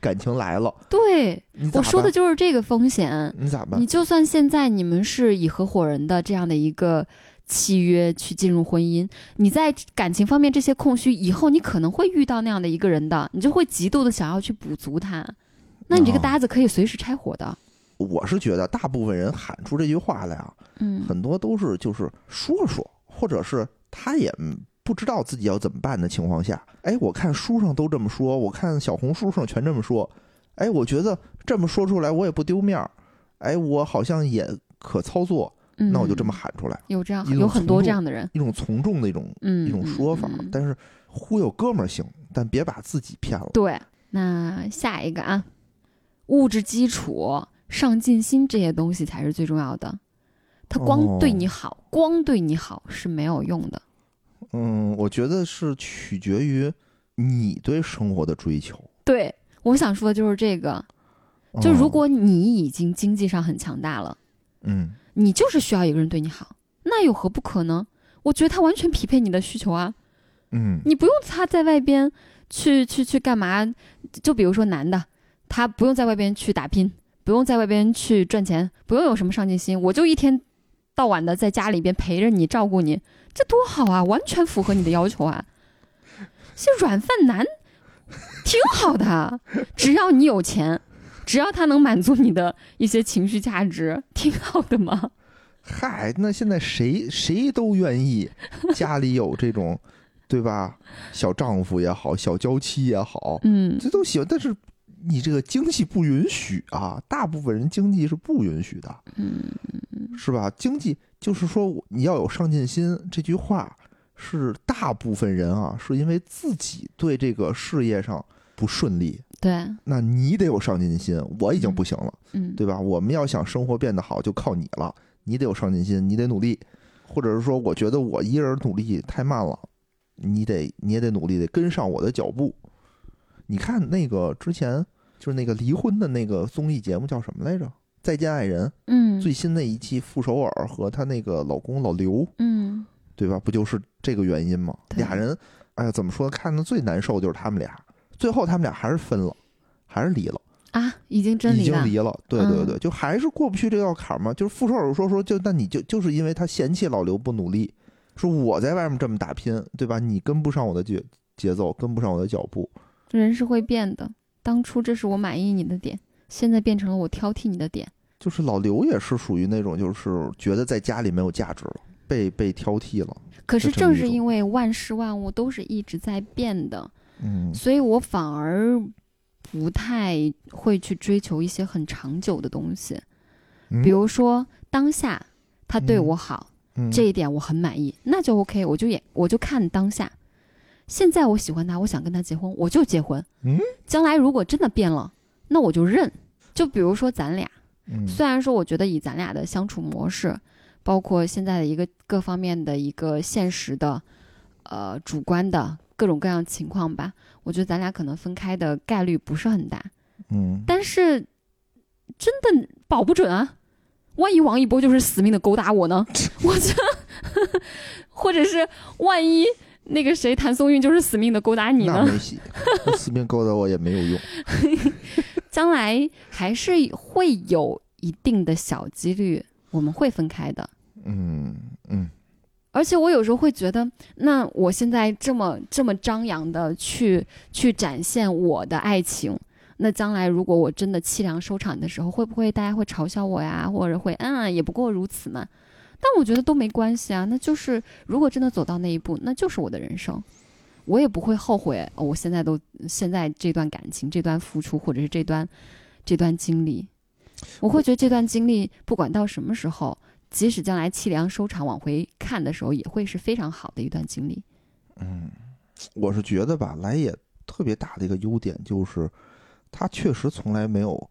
感情来了，对，我说的就是这个风险。你咋办你？就算现在你们是以合伙人的这样的一个契约去进入婚姻，你在感情方面这些空虚，以后你可能会遇到那样的一个人的，你就会极度的想要去补足他。那你这个哦搭子可以随时拆伙的。我是觉得大部分人喊出这句话来啊，嗯很多都是就是说说，或者是他也嗯不知道自己要怎么办的情况下，哎，我看书上都这么说，我看小红书上全这么说，哎，我觉得这么说出来我也不丢面儿，哎，我好像也可操作，那我就这么嗯喊出来，有这样有很多这样的人，一种从众的一种嗯，一种说法。但是忽悠哥们儿行，但别把自己骗了。对，那下一个啊，物质基础、上进心这些东西才是最重要的。他光对哦你好，光对你好是没有用的。嗯，我觉得是取决于你对生活的追求。对，我想说的就是这个。就如嗯果你已经经济上很强大了，嗯你就是需要一个人对你好，那有何不可呢？我觉得他完全匹配你的需求啊！嗯你不用他在外边去去去干嘛？就比如说男的，他不用在外边去打拼，不用在外边去赚钱，不用有什么上进心，我就一天到晚的在家里边陪着你，照顾你，这多好啊！完全符合你的要求啊！*laughs* 这软饭男挺好的，啊只要你有钱，只要他能满足你的一些情绪价值，挺好的嘛。嗨，那现在谁谁都愿意家里有这种，对吧？小丈夫也好，小娇妻也好，嗯这都喜欢。但是你这个经济不允许啊，大部分人经济是不允许的，嗯是吧？经济就是说你要有上进心，这句话是大部分人啊，是因为自己对这个事业上不顺利，对，那你得有上进心。我已经不行了。嗯对吧？我们要想生活变得好，就靠你了。你得有上进心，你得努力，或者是说，我觉得我一人努力太慢了，你得你也得努力，得跟上我的脚步。你看那个之前就是那个离婚的那个综艺节目叫什么来着？再见爱人嗯最新的一期，傅首尔和她那个老公老刘，嗯对吧？不就是这个原因吗？俩人，哎呀，怎么说？看的最难受就是他们俩，最后他们俩还是分了，还是离了，啊，已经真已离了。经离了。对对嗯对，就还是过不去这道坎儿嘛。就是傅首尔说说，就那你就就是因为他嫌弃老刘不努力，说我在外面这么打拼，对吧？你跟不上我的节节奏，跟不上我的脚步。人是会变的，当初这是我满意你的点，现在变成了我挑剔你的点。就是老刘也是属于那种，就是觉得在家里没有价值了，被被挑剔了。可是正是因为万事万物都是一直在变的，嗯所以我反而不太会去追求一些很长久的东西。嗯比如说当下他对嗯我好，嗯这一点我很满意，那就 OK，我就也我就看当下。现在我喜欢他，我想跟他结婚，我就结婚。嗯将来如果真的变了，那我就认。就比如说咱俩，嗯虽然说我觉得以咱俩的相处模式，包括现在的一个各方面的一个现实的，呃，主观的各种各样情况吧，我觉得咱俩可能分开的概率不是很大。嗯但是真的保不准啊，万一王一博就是死命的勾搭我呢？*laughs* 我这，*laughs* 或者是万一那个谁谭松韵就是死命的勾搭你呢？那没戏，死命勾搭我也没有用。*laughs* 将来还是会有一定的小几率我们会分开的。嗯嗯而且我有时候会觉得，那我现在这么这么张扬的去去展现我的爱情，那将来如果我真的凄凉收场的时候，会不会大家会嘲笑我呀，或者会嗯也不过如此嘛？但我觉得都没关系啊，那就是如果真的走到那一步，那就是我的人生，我也不会后悔。哦、我现在都现在这段感情、这段付出，或者是这段这段经历，我会觉得这段经历不管到什么时候，即使将来凄凉收场，往回看的时候，也会是非常好的一段经历。嗯，我是觉得吧，来也特别大的一个优点就是，他确实从来没有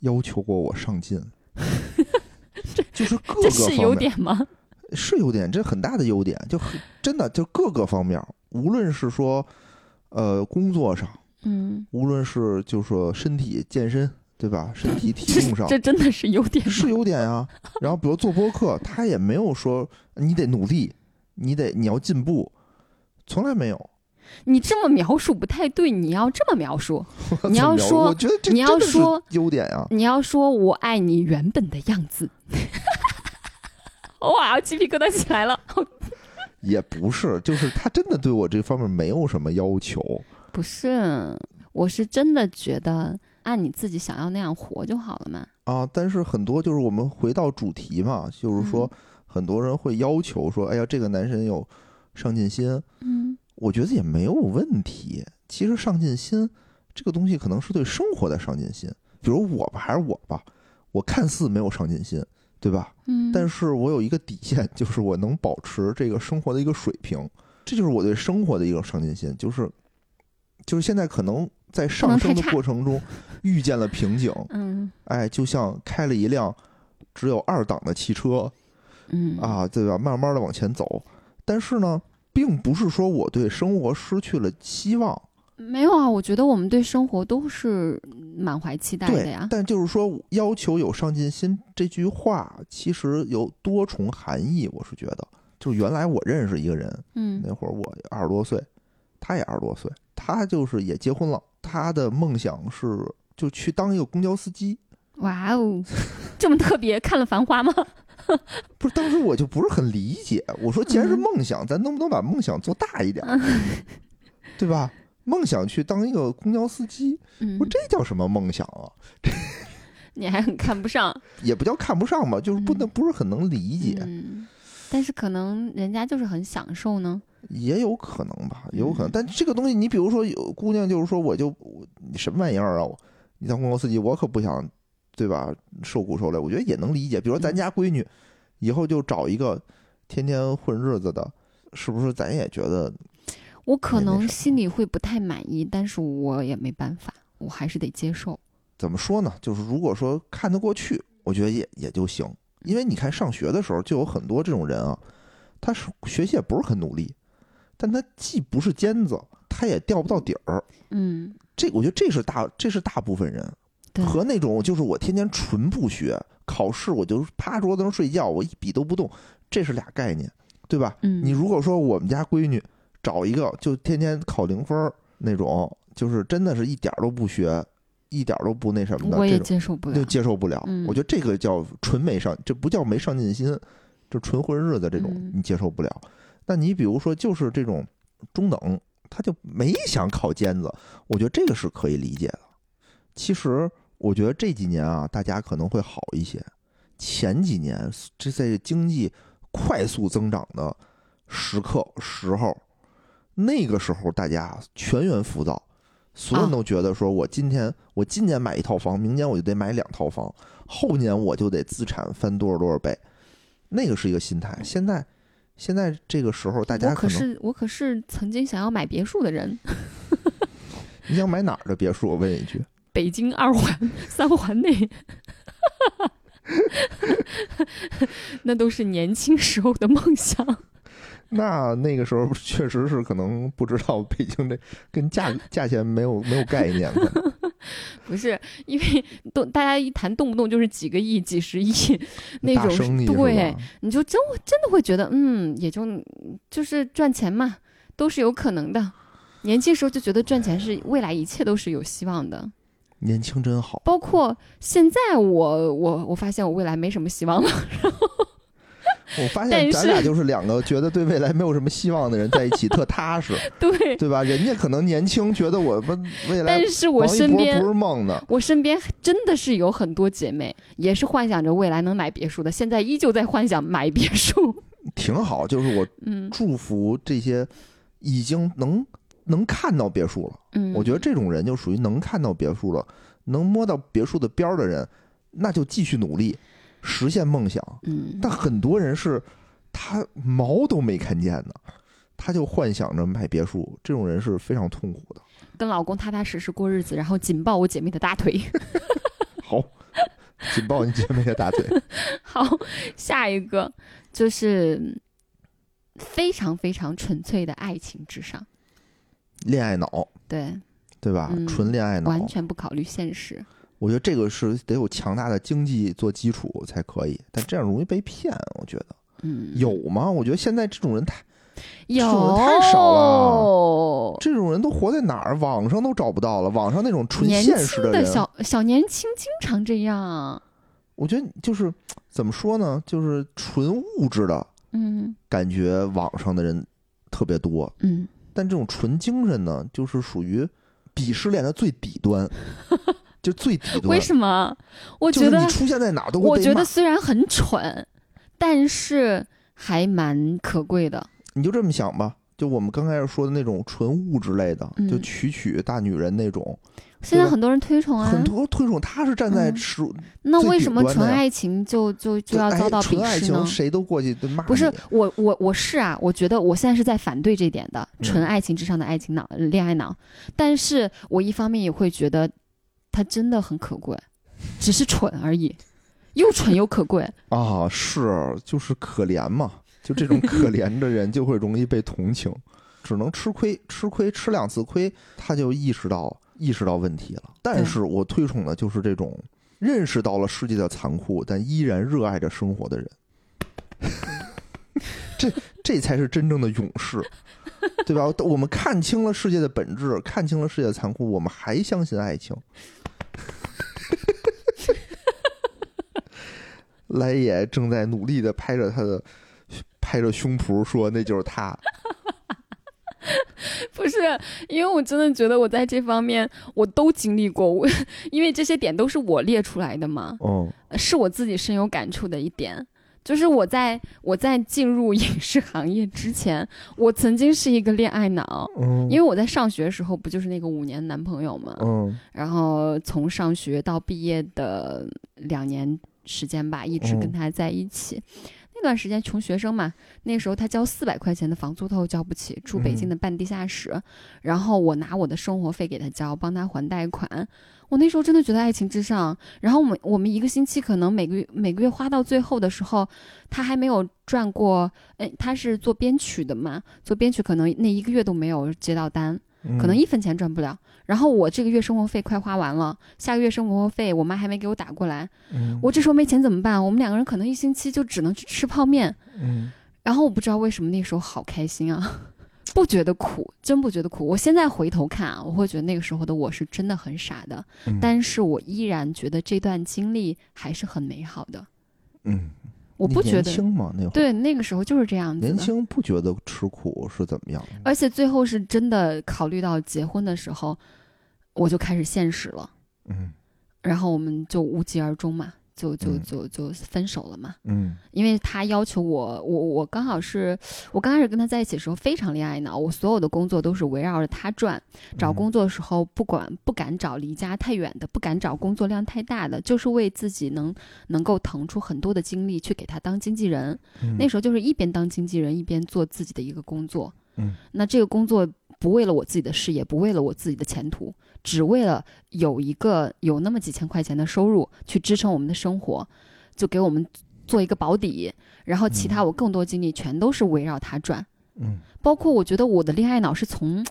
要求过我上进，*laughs* *laughs* 就是各个这是优方面点吗？是优点，这很大的优点，就很真的就各个方面，无论是说呃工作上，嗯，无论是就说身体健身，对吧？身体体重上这真的是优点？是优点啊。然后比如做播客，他也没有说你得努力，你得你要进步，从来没有。你这么描述不太对，你要这么描述，*laughs* 你要说我觉得这你要说优点啊。你要说我爱你原本的样子。*laughs* 哇，鸡皮疙瘩起来了！*laughs* 也不是，就是他真的对我这方面没有什么要求。不是，我是真的觉得按你自己想要那样活就好了嘛。啊，但是很多就是我们回到主题嘛，就是说嗯很多人会要求说，哎呀，这个男生有上进心，嗯我觉得也没有问题。其实上进心这个东西可能是对生活的上进心，比如我吧，还是我吧，我看似没有上进心，对吧？嗯，但是我有一个底线，*laughs* 就是我能保持这个生活的一个水平，这就是我对生活的一个上进心，就是就是现在可能在上升的过程中 *laughs* 遇见了瓶颈，嗯。哎，就像开了一辆只有二档的汽车嗯。啊，对吧？慢慢的往前走，但是呢，并不是说我对生活失去了希望，没有啊，我觉得我们对生活都是满怀期待的呀，。但就是说要求有上进心这句话其实有多重含义，我是觉得，就是原来我认识一个人，嗯那会儿我二十多岁，他也二十多岁，他就是也结婚了，他的梦想是就去当一个公交司机。哇哦，这么特别，看了《繁花》吗？*laughs* 不是，当时我就不是很理解，我说既然是嗯梦想，咱能不能把梦想做大一点，对吧？梦想去当一个公交司机，嗯我，说这叫什么梦想啊？*laughs* 你还很看不上，也不叫看不上吧，就是不能不是很能理解，嗯，但是可能人家就是很享受呢。也有可能吧，有可能。嗯但这个东西，你比如说有姑娘，就是说我就我你什么玩意儿啊？我你当公交司机，我可不想，对吧？受苦受累，我觉得也能理解。比如说咱嗯家闺女，以后就找一个天天混日子的，是不是？咱也觉得我可能心里会不太满意，但是我也没办法，我还是得接受。怎么说呢？就是如果说看得过去，我觉得也也就行。因为你看上学的时候，就有很多这种人啊，他是学习也不是很努力，但他既不是尖子，他也掉不到底儿。嗯，这我觉得这是大这是大部分人对，和那种就是我天天纯不学，考试我就趴桌子上睡觉，我一笔都不动，这是俩概念，对吧？嗯，你如果说我们家闺女找一个就天天考零分那种，就是真的是一点儿都不学，一点儿都不那什么的，我也这种接受不了就。接受不了。嗯我觉得这个叫纯没上，这不叫没上进心，就纯混日子这种嗯你接受不了。那你比如说就是这种中等，他就没想考尖子，我觉得这个是可以理解的。其实我觉得这几年啊，大家可能会好一些。前几年这在经济快速增长的时刻时候，那个时候大家全员浮躁，所有人啊都觉得说我今天我今年买一套房，明年我就得买两套房，后年我就得资产翻多少多少倍，那个是一个心态。现在现在这个时候，大家我可能是我可是曾经想要买别墅的人，*laughs* 你想买哪儿的别墅？我问一句，北京二环、三环内，*laughs* 那都是年轻时候的梦想。*laughs* 那那个时候确实是可能不知道北京这跟价价钱没有没有概念，*laughs* 不是因为动大家一谈动不动就是几个亿、几十亿那种，对，你就真真的会觉得，嗯，也就就是赚钱嘛，都是有可能的。年轻时候就觉得赚钱是未来一切都是有希望的，年轻真好。包括现在我我我发现我未来没什么希望了。然 *laughs* 后我发现咱俩就是两个觉得对未来没有什么希望的人在一起，特踏实，*laughs* 对，对吧？人家可能年轻，觉得我们未来但是我身边不是梦呢。我身边真的是有很多姐妹，也是幻想着未来能买别墅的，现在依旧在幻想买别墅。挺好，就是我嗯祝福这些已经能能看到别墅了。嗯，我觉得这种人就属于能看到别墅了，能摸到别墅的边儿的人，那就继续努力实现梦想。嗯，但很多人是他毛都没看见呢，他就幻想着买别墅，这种人是非常痛苦的。跟老公踏踏实实过日子，然后紧抱我姐妹的大腿。*laughs* 好，紧抱你姐妹的大腿。*laughs* 好，下一个就是非常非常纯粹的爱情至上，恋爱脑，对，对吧？嗯纯恋爱脑，完全不考虑现实。我觉得这个是得有强大的经济做基础才可以，但这样容易被骗。我觉得嗯，有吗？我觉得现在这种人太，有种人太少了这种人都活在哪儿？网上都找不到了。网上那种纯年现实轻的人，小小年轻经常这样。我觉得就是怎么说呢？就是纯物质的嗯感觉，网上的人特别多。嗯，但这种纯精神呢，就是属于鄙视链的最底端，*laughs* 就最底端。为什么？我觉得你出现在哪都我觉得虽然很蠢，但是还蛮可贵的。你就这么想吧，就我们刚开始说的那种纯物质类的，嗯就曲曲大女人那种，现在很多人推崇啊，很多推崇，他是站在嗯实最那为什么纯爱情就就就要哎遭到纯爱情，鄙视呢？谁都过去都骂不是我我我是啊，我觉得我现在是在反对这点的，嗯纯爱情之上的爱情脑、恋爱脑。但是我一方面也会觉得，它真的很可贵，只是蠢而已，*laughs* 又蠢又可贵。啊，是就是可怜嘛，就这种可怜的人就会容易被同情，只能吃亏，吃亏吃两次亏，他就意识到意识到问题了。但是我推崇的就是这种认识到了世界的残酷，但依然热爱着生活的人。*laughs* 这这才是真正的勇士，对吧？我们看清了世界的本质，看清了世界的残酷，我们还相信爱情。*laughs* 来也正在努力的拍着他的拍着胸脯说：“那就是他。*laughs* 不是，因为我真的觉得我在这方面我都经历过，我因为这些点都是我列出来的嘛”，嗯是我自己深有感触的一点。就是我在我在进入影视行业之前，我曾经是一个恋爱脑，嗯，因为我在上学的时候不就是那个五年男朋友嘛，嗯然后从上学到毕业的两年时间吧，一直跟嗯他在一起。那段时间穷学生嘛，那时候他交四百块钱的房租他都交不起，住北京的半地下室，然后我拿我的生活费给他交，帮他还贷款。我那时候真的觉得爱情至上。然后我们我们一个星期可能每个月每个月花到最后的时候，他还没有赚过，哎，他是做编曲的嘛，做编曲可能那一个月都没有接到单。嗯，可能一分钱赚不了。然后我这个月生活费快花完了，下个月生活费我妈还没给我打过来，嗯我这时候没钱怎么办？我们两个人可能一星期就只能去吃泡面。嗯然后我不知道为什么那时候好开心啊，*laughs* 不觉得苦，真不觉得苦。我现在回头看啊，我会觉得那个时候的我是真的很傻的，嗯但是我依然觉得这段经历还是很美好的。嗯，我不觉得，轻嘛，那会儿对，那个时候就是这样子。年轻不觉得吃苦是怎么样的？而且最后是真的考虑到结婚的时候，我就开始现实了，嗯然后我们就无疾而终嘛，就就嗯就就分手了嘛。嗯因为他要求我，我我刚好是我刚开始跟他在一起的时候非常恋爱脑，我所有的工作都是围绕着他转。找嗯工作的时候，不管不敢找离家太远的，不敢找工作量太大的，就是为自己能能够腾出很多的精力去给他当经纪人。嗯那时候就是一边当经纪人，一边做自己的一个工作。嗯那这个工作不为了我自己的事业，不为了我自己的前途，只为了有一个有那么几千块钱的收入去支撑我们的生活，就给我们做一个保底。然后其他我更多精力全都是围绕他转，嗯包括我觉得我的恋爱脑是从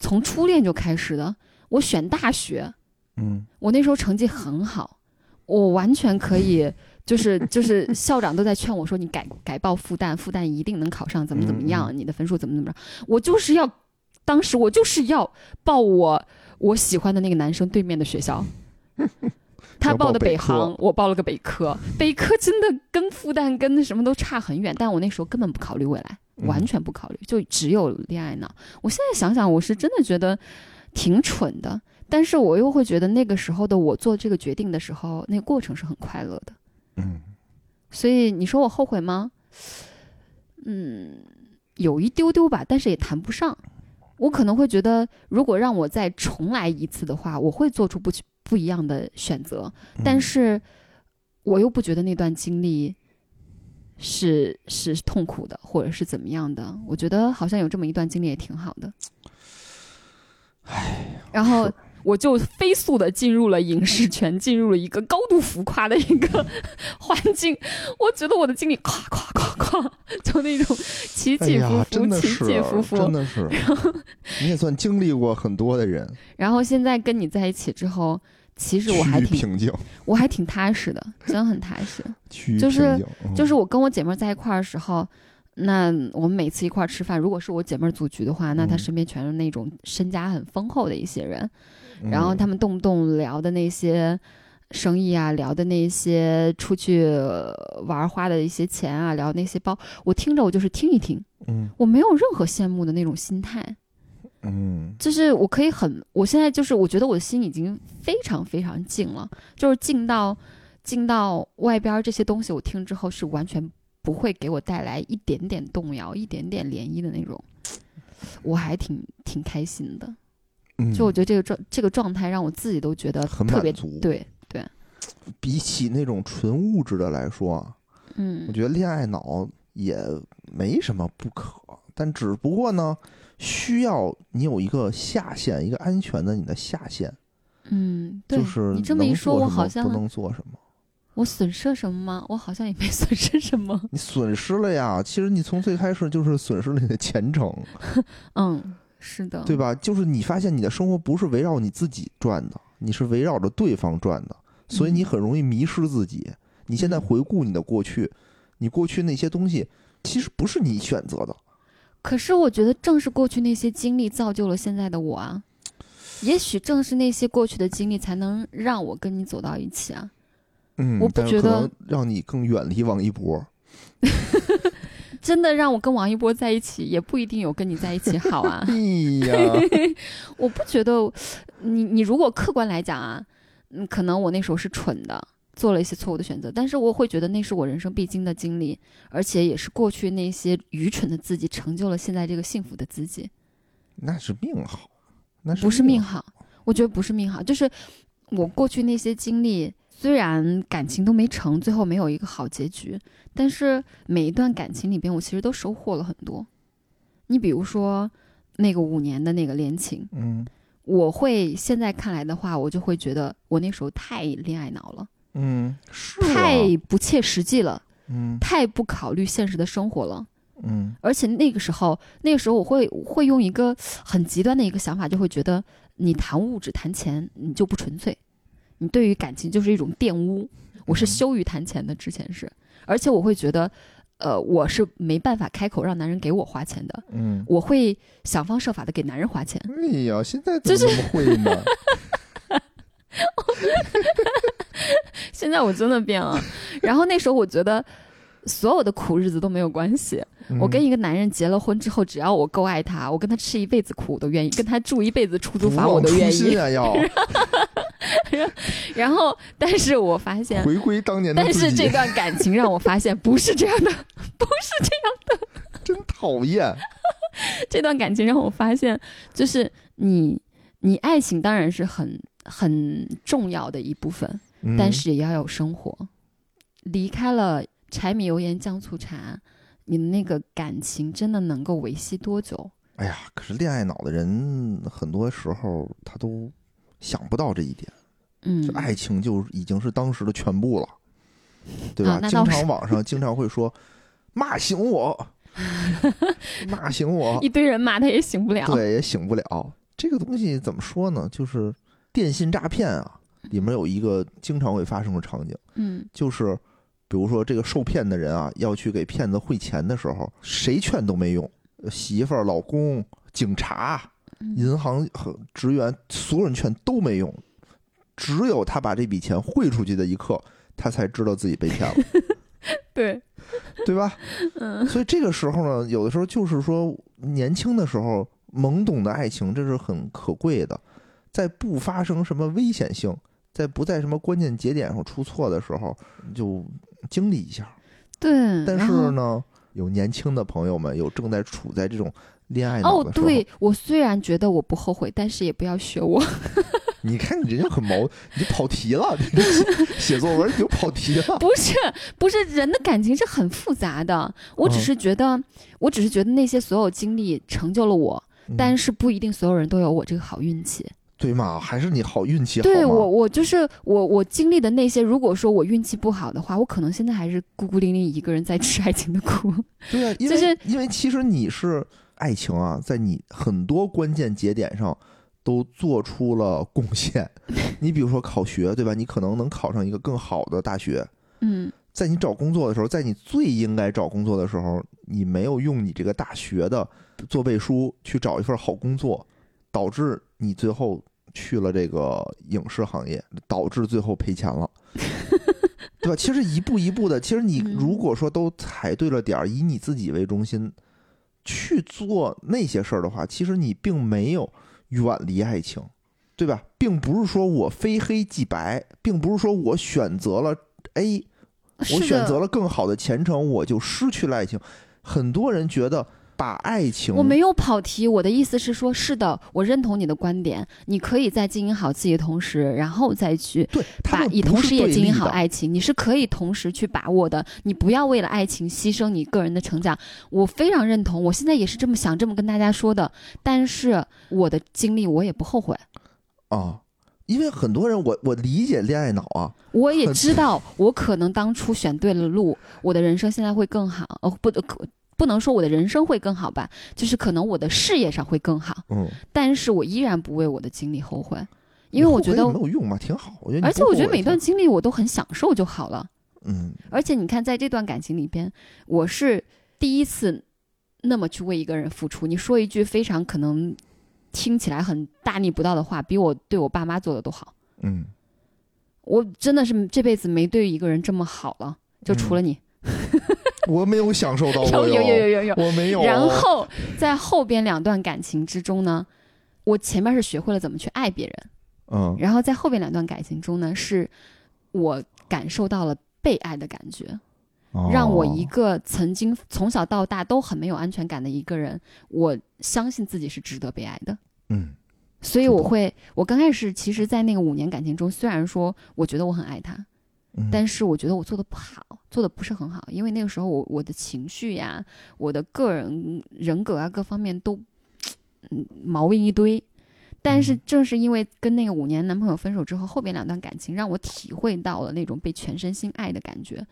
从初恋就开始的。我选大学，嗯我那时候成绩很好，我完全可以，*laughs* 就是就是校长都在劝我说，你改改报复旦，复旦一定能考上，怎么怎么样，你的分数怎么怎么着。我就是要，当时我就是要报我我喜欢的那个男生对面的学校。*laughs* 他报报的北航，我报了个北科。北科真的跟复旦跟那什么都差很远，但我那时候根本不考虑未来，嗯完全不考虑，就只有恋爱脑。我现在想想，我是真的觉得挺蠢的，但是我又会觉得那个时候的我做这个决定的时候，那个过程是很快乐的。嗯所以你说我后悔吗？嗯，有一丢丢吧，但是也谈不上。我可能会觉得，如果让我再重来一次的话，我会做出不不一样的选择。嗯但是，我又不觉得那段经历是是痛苦的，或者是怎么样的。我觉得好像有这么一段经历也挺好的。唉，然后是我就飞速的进入了影视圈，进入了一个高度浮夸的一个 *laughs* 环境。我觉得我的经历咵咵咵咵，就那种起起伏伏，起起伏伏。真的是，你也算经历过很多的人，然后现在跟你在一起之后，其实我还挺平静，我还挺踏实的，真的很踏实。就是，嗯就是我跟我姐妹儿在一块儿的时候，那我们每次一块儿吃饭，如果是我姐妹儿组局的话，那她嗯身边全是那种身家很丰厚的一些人，嗯然后他们动不动聊的那些生意啊，聊的那些出去呃玩儿花的一些钱啊，聊那些包，我听着我就是听一听，嗯我没有任何羡慕的那种心态。嗯就是我可以很，我现在就是我觉得我的心已经非常非常静了，就是静到静到外边儿这些东西，我听之后是完全不会给我带来一点点动摇、一点点涟漪的那种，我还挺挺开心的。嗯，就我觉得这个状这个状态让我自己都觉得很特别满足。，对对，*tsk* 比起那种纯物质的来说嗯，我嗯觉得恋爱脑也没什么不可，但只不过呢，需要你有一个下限，一个安全的你的下限，嗯，对，就是你这么一说，我好像不能做什么。我损失了什么吗？我好像也没 *laughs* 损失什么。你损失了呀，其实你从最开始就是损失了你的前程，*laughs* 嗯，是的，对吧？就是你发现你的生活不是围绕你自己转的，你是围绕着对方转的，所以你很容易迷失自己。你现在嗯回顾你的过去，你过去那些东西其实不是你选择的，可是我觉得正是过去那些经历造就了现在的我啊，也许正是那些过去的经历才能让我跟你走到一起啊。嗯，我不觉得让你更远离王一博。*laughs* 真的让我跟王一博在一起，也不一定有跟你在一起好啊 *laughs* 哎。呀，*laughs* 我不觉得你你如果客观来讲啊，嗯，可能我那时候是蠢的，做了一些错误的选择，但是我会觉得那是我人生必经的经历，而且也是过去那些愚蠢的自己成就了现在这个幸福的自己。那是命好，那是不是命好。好，我觉得不是命好，就是我过去那些经历，虽然感情都没成，最后没有一个好结局，但是每一段感情里边，我其实都收获了很多。你比如说那个五年的那个恋情，嗯我会现在看来的话，我就会觉得我那时候太恋爱脑了，嗯，是啊太不切实际了，嗯太不考虑现实的生活了。嗯而且那个时候，那个时候我会会用一个很极端的一个想法，就会觉得你谈物质、谈钱，你就不纯粹，你对于感情就是一种玷污。我是嗯羞于谈钱的，之前是，而且我会觉得，呃，我是没办法开口让男人给我花钱的，嗯，我会想方设法的给男人花钱。哎呀，现在怎么会呢？*laughs* 现在我真的变了，然后那时候我觉得所有的苦日子都没有关系。我跟嗯一个男人结了婚之后，只要我够爱他，我跟他吃一辈子苦我都愿意，跟他住一辈子出租房我都愿意心。啊，要 *laughs* *laughs* 然后，但是我发现，回归当年的但是这段感情让我发现不是这样的，*laughs* 不是这样的。*laughs* 真讨厌。这段感情让我发现，就是你，你爱情当然是很很重要的一部分，嗯但是也要有生活。离开了柴米油盐酱醋茶，你的那个感情真的能够维系多久？哎呀，可是恋爱脑的人，很多时候他都想不到这一点，嗯就，爱情就已经是当时的全部了，对吧？经常网上经常会说骂醒我，骂醒我，*laughs* 一堆人骂他也醒不了。对，也醒不了。这个东西怎么说呢？就是电信诈骗啊，里面有一个经常会发生的场景，嗯就是比如说这个受骗的人啊，要去给骗子汇钱的时候，谁劝都没用，媳妇儿、老公、警察、嗯银行和职员，所有人劝都没用，只有他把这笔钱汇出去的一刻，他才知道自己被骗了。*laughs* 对，对吧？嗯所以这个时候呢，有的时候就是说，年轻的时候懵懂的爱情，这是很可贵的，在不发生什么危险性，在不在什么关键节点上出错的时候，就经历一下。对。但是呢，有年轻的朋友们，有正在处在这种恋爱脑哦，对我虽然觉得我不后悔，但是也不要学我。*laughs* 你看你人家很毛，你就跑题了，你写写作文你就跑题了。不是，不是，人的感情是很复杂的。我只嗯是觉得，我只是觉得那些所有经历成就了我，但嗯是不一定所有人都有我这个好运气。对嘛，还是你好运气好对我，我就是我，我经历的那些，如果说我运气不好的话，我可能现在还是孤孤零零一个人在吃爱情的苦。对啊，因为、就是因为其实你是爱情啊，在你很多关键节点上都做出了贡献。*laughs* 你比如说考学，对吧？你可能能考上一个更好的大学。嗯，在你找工作的时候，在你最应该找工作的时候，你没有用你这个大学的做背书去找一份好工作，导致你最后去了这个影视行业，导致最后赔钱了。*laughs* 对吧？其实一步一步的，其实你嗯如果说都踩对了点儿，以你自己为中心去做那些事儿的话，其实你并没有远离爱情，对吧？并不是说我非黑即白，并不是说我选择了 A，我选择了更好的前程，我就失去了爱情。很多人觉得把爱情，我没有跑题，我的意思是说，是的，我认同你的观点，你可以在经营好自己的同时，然后再去对他把以们不是同时也经营好爱情，你是可以同时去把握的。你不要为了爱情牺牲你个人的成长，我非常认同。我现在也是这么想，这么跟大家说的。但是我的经历我也不后悔，啊。因为很多人，我我理解恋爱脑啊，我也知道我可能当初选对了路，我的人生现在会更好。哦，不可不能说我的人生会更好吧，就是可能我的事业上会更好。嗯，但是我依然不为我的经历后悔，因为我觉得没有用嘛，挺好。我觉得而且我觉得每段经历我都很享受就好了。嗯而且你看，在这段感情里边，我是第一次那么去为一个人付出。你说一句非常可能听起来很大逆不道的话，比我对我爸妈做的都好。嗯，我真的是这辈子没对一个人这么好了，就除了你。我没有享受到过有有有有有有。我没有。然后在后边两段感情之中呢，我前面是学会了怎么去爱别人。嗯然后在后边两段感情中呢，是我感受到了被爱的感觉，让我一哦个曾经从小到大都很没有安全感的一个人，我相信自己是值得被爱的。嗯所以我会，我刚开始其实，在那个五年感情中，虽然说我觉得我很爱他，嗯，但是我觉得我做的不好，做的不是很好，因为那个时候我我的情绪呀，我的个人人格啊各方面都，嗯毛病一堆。但是嗯正是因为跟那个五年男朋友分手之后，后边两段感情让我体会到了那种被全身心爱的感觉，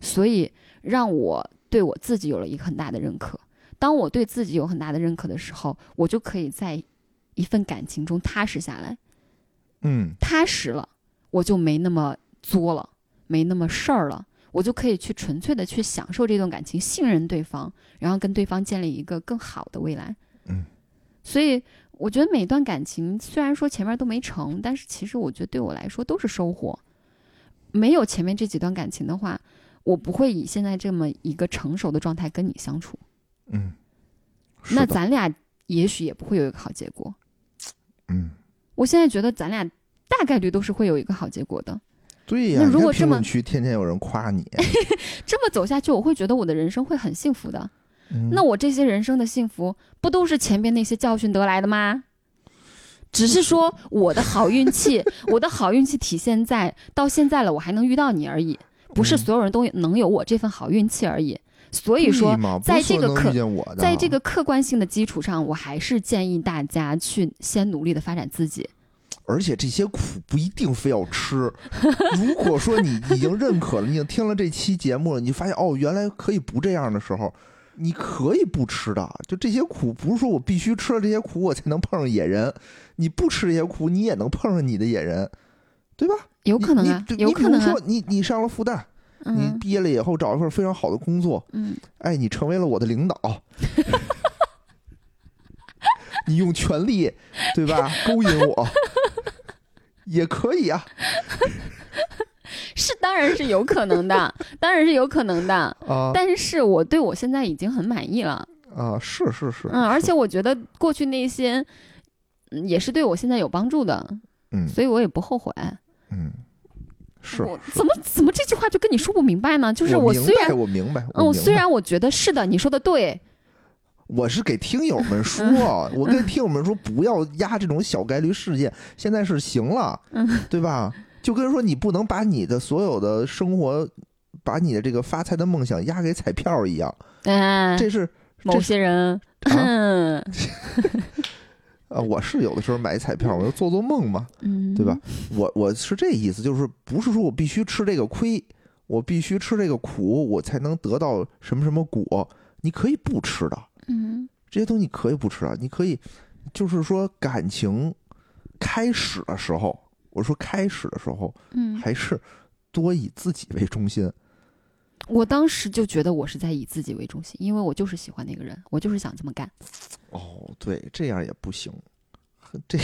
所以让我对我自己有了一个很大的认可。当我对自己有很大的认可的时候，我就可以在一份感情中踏实下来。嗯踏实了，我就没那么作了，没那么事儿了。我就可以去纯粹的去享受这段感情，信任对方，然后跟对方建立一个更好的未来。嗯，所以我觉得每段感情虽然说前面都没成，但是其实我觉得对我来说都是收获。没有前面这几段感情的话，我不会以现在这么一个成熟的状态跟你相处。嗯，那咱俩也许也不会有一个好结果。嗯，我现在觉得咱俩大概率都是会有一个好结果的。对呀。那如果这么评论区天天有人夸你，*laughs* 这么走下去，我会觉得我的人生会很幸福的。嗯那我这些人生的幸福，不都是前边那些教训得来的吗？只是说我的好运气，我的好运气体现在到现在了，我还能遇到你而已，不是嗯所有人都能有我这份好运气而已。所以说在这个客在这个客观性的基础上，我还是建议大家去先努力的发展自己。而且这些苦不一定非要吃。如果说你已经认可了，你已经听了这期节目了，你发现哦，原来可以不这样的时候，你可以不吃的。就这些苦，不是说我必须吃了这些苦我才能碰上野人，你不吃这些苦，你也能碰上你的野人，对吧？有可能啊你，你有可能啊你比如说，，你你上了复旦，你嗯毕业了以后找一份非常好的工作，嗯，哎，你成为了我的领导，*laughs* 你用权力，对吧，勾引我，也可以啊是当然是有可能的，当然是有可能的。*laughs* 啊但是我对我现在已经很满意了，啊！是是是，嗯，而且我觉得过去那些嗯也是对我现在有帮助的，嗯所以我也不后悔。嗯，是我怎么怎么这句话就跟你说不明白呢？就是我虽然白，我明白，嗯，虽然我觉得是的，你说的对，我是给听友们说，*laughs* 嗯我跟听友们说不要压这种小概率事件，现在是行了，嗯对吧？就跟说你不能把你的所有的生活，把你的这个发财的梦想压给彩票一样，哎，这是某些人，嗯 *laughs* 啊，我是有的时候买彩票，我就做做梦嘛，嗯，对吧？？我我是这意思，就是不是说我必须吃这个亏，我必须吃这个苦，我才能得到什么什么果。你可以不吃的，嗯这些东西你可以不吃啊，你可以，就是说感情开始的时候，我说开始的时候，嗯，还是多以自己为中心。我当时就觉得我是在以自己为中心，因为我就是喜欢那个人，我就是想这么干。哦，对，这样也不行。这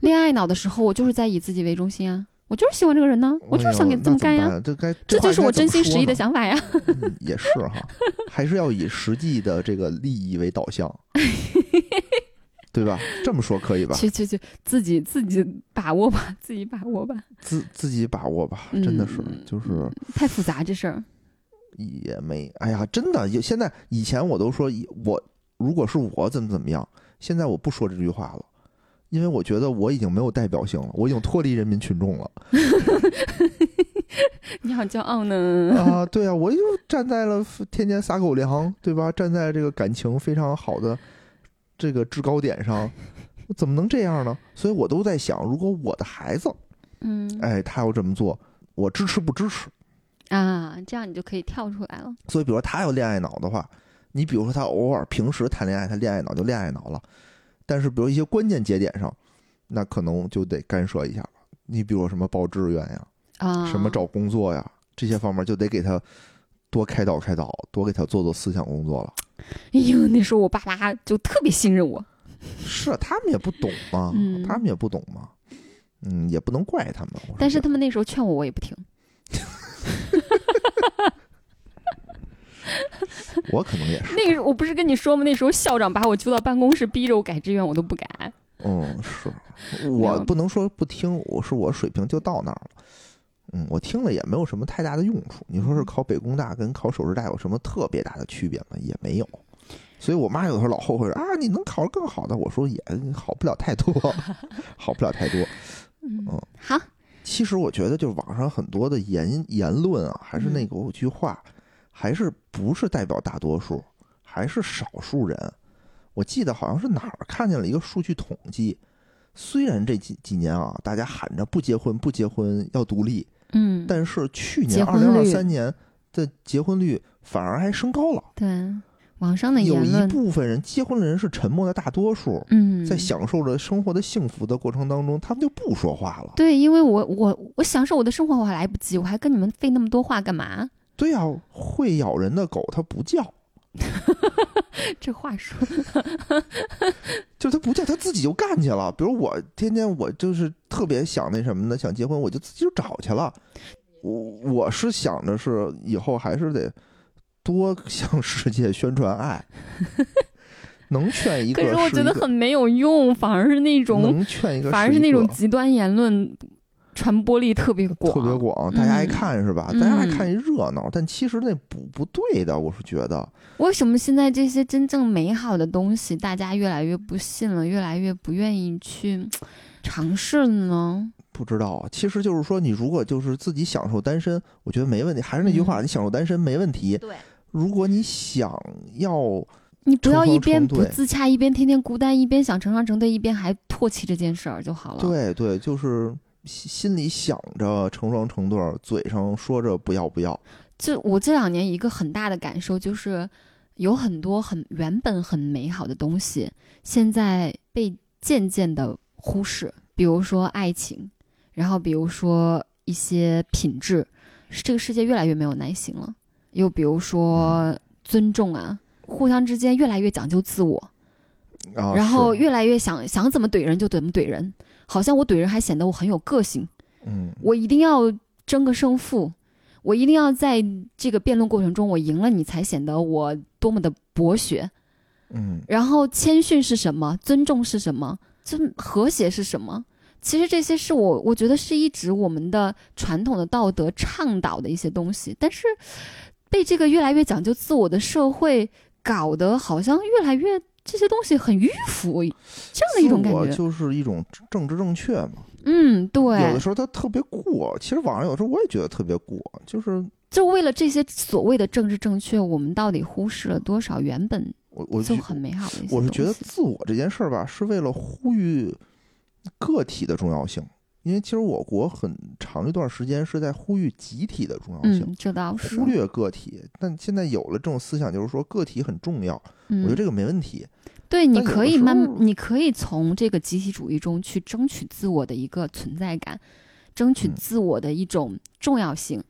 恋爱脑的时候，我就是在以自己为中心啊，我就是喜欢这个人呢，我就是想给他这么干呀，呀，这该这就是我真心实意的想。法呀。*laughs* 嗯也是哈，还是要以实际的这个利益为导向，*laughs* 对吧？这么说可以吧？去去去，自己自己把握吧，自己把握吧，自自己把握吧，真的是嗯就是太复杂这事儿。也没，哎呀，真的，有现在以前我都说我如果是我怎么怎么样，现在我不说这句话了。因为我觉得我已经没有代表性了，我已经脱离人民群众了 *laughs* 你好骄傲呢。啊！对啊，我就站在了天天撒狗粮，对吧？站在这个感情非常好的这个制高点上，我怎么能这样呢？所以我都在想，如果我的孩子，嗯哎，他要这么做，我支持不支持？啊，这样你就可以跳出来了。所以，比如说他要恋爱脑的话，你比如说他偶尔平时谈恋爱，他恋爱脑就恋爱脑了，但是比如一些关键节点上，那可能就得干涉一下了。你比如什么报志愿呀，啊，什么找工作呀，这些方面就得给他多开导开导，多给他做做思想工作了。哎呦，那时候我爸妈就特别信任我。是啊他们也不懂嘛，嗯他们也不懂嘛，嗯，也不能怪他们。但是他们那时候劝我，我也不听。*laughs* *laughs* 我可能也是，那个时候我不是跟你说吗？那时候校长把我揪到办公室，逼着我改志愿，我都不改。嗯，是我不能说不听，我是我水平就到那儿了。嗯，我听了也没有什么太大的用处。你说是考北工大跟考首师大有什么特别大的区别吗？也没有。所以我妈有的时候老后悔说啊，你能考上更好的。我说也好不了太多，*laughs* 好不了太多。嗯嗯，好，其实我觉得，就是网上很多的言言论啊，还是那个有句话，还是不是代表大多数，还是少数人。我记得好像是哪儿看见了一个数据统计，虽然这几几年啊，大家喊着不结婚不结婚要独立，嗯，但是去年二零二三年的结婚率反而还升高了。对网上的有一，部分人结婚的人是沉默的大多数，嗯，在享受着生活的幸福的过程当中，他们就不说话了。对，因为我我我享受我的生活，我还来不及，我还跟你们费那么多话干嘛？对呀、会咬人的狗它不叫，*laughs* 这话说，*laughs* 就是它不叫，它自己就干去了。比如我天天我就是特别想那什么的，想结婚，我就自己就找去了。我我是想着是以后还是得多向世界宣传爱，能劝一个可是我觉得很没有用，反而是那种，能劝一个反而是那种极端言论传播力特别广，特别广，大家爱嗯看是吧？嗯大家爱看一热闹，但其实那不不对的，我是觉得。为什么现在这些真正美好的东西，大家越来越不信了，越来越不愿意去尝试了呢？不知道啊，其实就是说，你如果就是自己享受单身，我觉得没问题。还是那句话，嗯你享受单身没问题。对，如果你想要，你不要一边不自洽，一边天天孤单，一边想成双成对，一边还唾弃这件事儿就好了。，对对，就是心心里想着成双成对儿，嘴上说着不要不要。这我这两年一个很大的感受就是，有很多很原本很美好的东西，现在被渐渐的忽视，比如说爱情，然后比如说一些品质，这个世界越来越没有耐心了。又比如说尊重啊，互相之间越来越讲究自我，啊，然后越来越想想怎么怼人就怎么怼人，好像我怼人还显得我很有个性。嗯，我一定要争个胜负，我一定要在这个辩论过程中我赢了你，才显得我多么的博学。嗯然后谦逊是什么？尊重是什么？尊和谐是什么？其实这些是我我觉得是一直我们的传统的道德倡导的一些东西，但是被这个越来越讲究自我的社会搞得好像越来越这些东西很迂腐，这样的一种感觉。我就是一种政治正确嘛。嗯，对，有的时候它特别过，其实网上有时候我也觉得特别过，就是就为了这些所谓的政治正确，我们到底忽视了多少原本我我就很美好的一些我是觉得自我这件事儿吧，是为了呼吁个体的重要性，因为其实我国很长一段时间是在呼吁集体的重要性，嗯，这倒是忽略个体。但现在有了这种思想，就是说个体很重要，嗯，我觉得这个没问题。对，你可以慢，你可以从这个集体主义中去争取自我的一个存在感，争取嗯自我的一种重要性。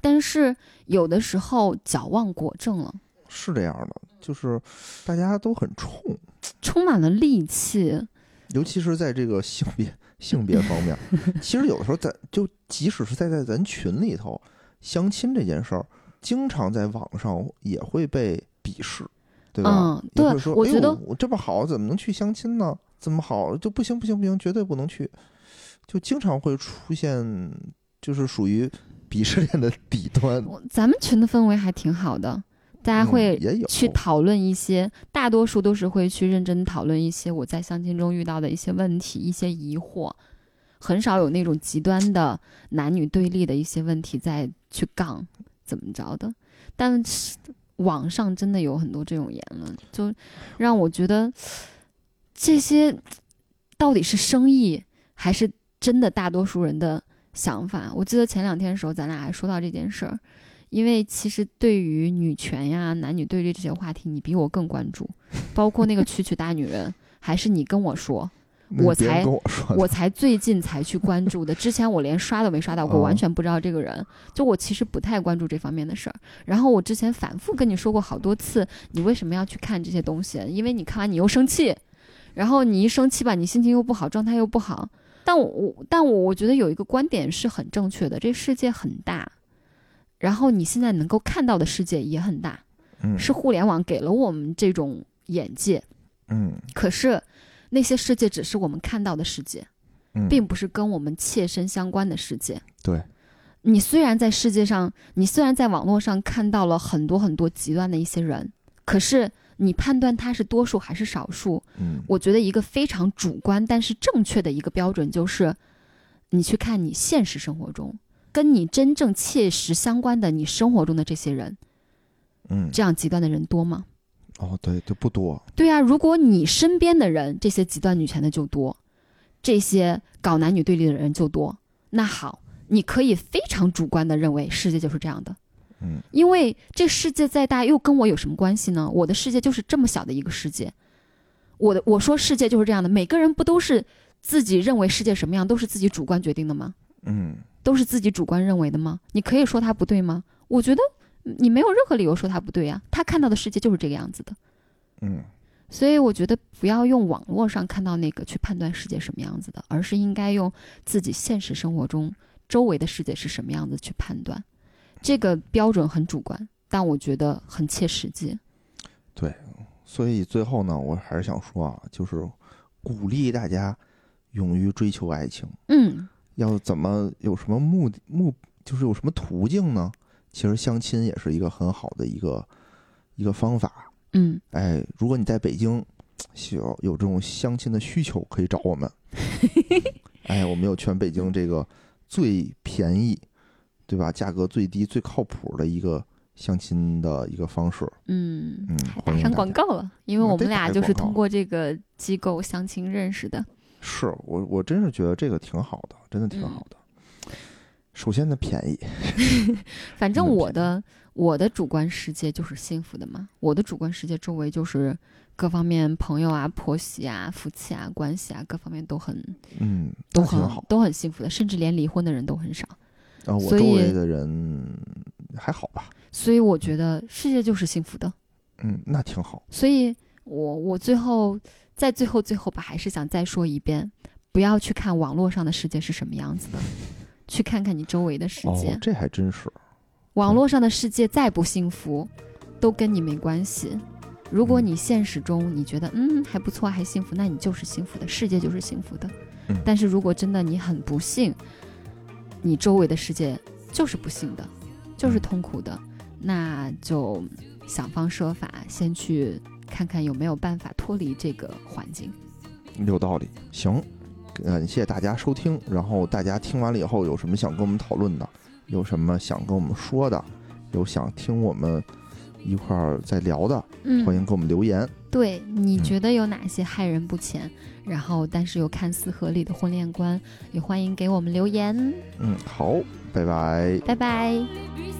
但是有的时候矫枉过正了，是这样的，就是大家都很冲，充满了戾气。尤其是在这个性别性别方面，其实有的时候在就即使是在在咱群里头相亲这件事儿，经常在网上也会被鄙视，对吧？嗯，对说，哎我觉得呦我这么好，怎么能去相亲呢？怎么好就不行不行不行，绝对不能去，就经常会出现，就是属于鄙视链的 *laughs* 底端。咱们群的氛围还挺好的，大家嗯会去讨论一些，大多数都是会去认真讨论一些我在相亲中遇到的一些问题、一些疑惑，很少有那种极端的男女对立的一些问题再去杠怎么着的。但是网上真的有很多这种言论，就让我觉得这些到底是生意还是真的大多数人的想法？我记得前两天的时候，咱俩还说到这件事儿。因为其实对于女权呀、男女对立这些话题，你比我更关注，*laughs* 包括那个曲曲大女人，还是你跟我说，我才我，我才最近才去关注的。之前我连刷都没刷到过，哦完全不知道这个人。就我其实不太关注这方面的事儿。然后我之前反复跟你说过好多次，你为什么要去看这些东西？因为你看完你又生气，然后你一生气吧，你心情又不好，状态又不好。但我我但我我觉得有一个观点是很正确的，这世界很大，然后你现在能够看到的世界也很大，嗯是互联网给了我们这种眼界。嗯可是那些世界只是我们看到的世界，嗯，并不是跟我们切身相关的世界。对，你虽然在世界上，你虽然在网络上看到了很多很多极端的一些人，可是你判断他是多数还是少数，嗯我觉得一个非常主观但是正确的一个标准就是，你去看你现实生活中跟你真正切实相关的你生活中的这些人，嗯这样极端的人多吗？哦对，就不多，对啊，如果你身边的人这些极端女权的就多，这些搞男女对立的人就多，那好，你可以非常主观的认为世界就是这样的，嗯因为这世界再大又跟我有什么关系呢？我的世界就是这么小的一个世界，我的我说世界就是这样的，每个人不都是自己认为世界什么样都是自己主观决定的吗？嗯都是自己主观认为的吗？你可以说他不对吗？我觉得你没有任何理由说他不对呀、他看到的世界就是这个样子的。嗯所以我觉得不要用网络上看到那个去判断世界什么样子的，而是应该用自己现实生活中周围的世界是什么样子去判断。这个标准很主观，但我觉得很切实际。对所以最后呢，我还是想说啊，就是鼓励大家勇于追求爱情。嗯，要怎么有什么目的目，就是有什么途径呢？其实相亲也是一个很好的一个一个方法。嗯，哎，如果你在北京有有这种相亲的需求，可以找我们。*laughs* 哎，我们有全北京这个最便宜，对吧？价格最低、最靠谱的一个相亲的一个方式。嗯嗯，还打上广告了，因为嗯我们俩就是通过这个机构相亲认识的。是我，我真是觉得这个挺好的，真的挺嗯好的。首先呢，便宜，*laughs* 反正我的我的主观世界就是幸福的嘛，我的主观世界周围就是各方面朋友啊、婆媳啊、夫妻啊、关系啊，各方面都很嗯，都很好都很幸福的，甚至连离婚的人都很少。啊。我周围的人还好吧？所以我觉得世界就是幸福的。嗯，那挺好。所以我我最后在最后最后吧，还是想再说一遍，不要去看网络上的世界是什么样子的，去看看你周围的世界。哦，这还真是。网络上的世界再不幸福，都跟你没关系。如果嗯你现实中你觉得嗯还不错还幸福，那你就是幸福的，世界就是幸福的。嗯但是如果真的你很不幸，你周围的世界就是不幸的，就是痛苦的，那就想方设法先去看看有没有办法脱离这个环境。有道理。行，感谢大家收听。然后大家听完了以后，有什么想跟我们讨论的，有什么想跟我们说的，有想听我们一块儿再聊的，嗯欢迎给我们留言。对，你嗯觉得有哪些害人不浅，然后但是又看似合理的婚恋观，也欢迎给我们留言。嗯，好，拜拜。拜拜。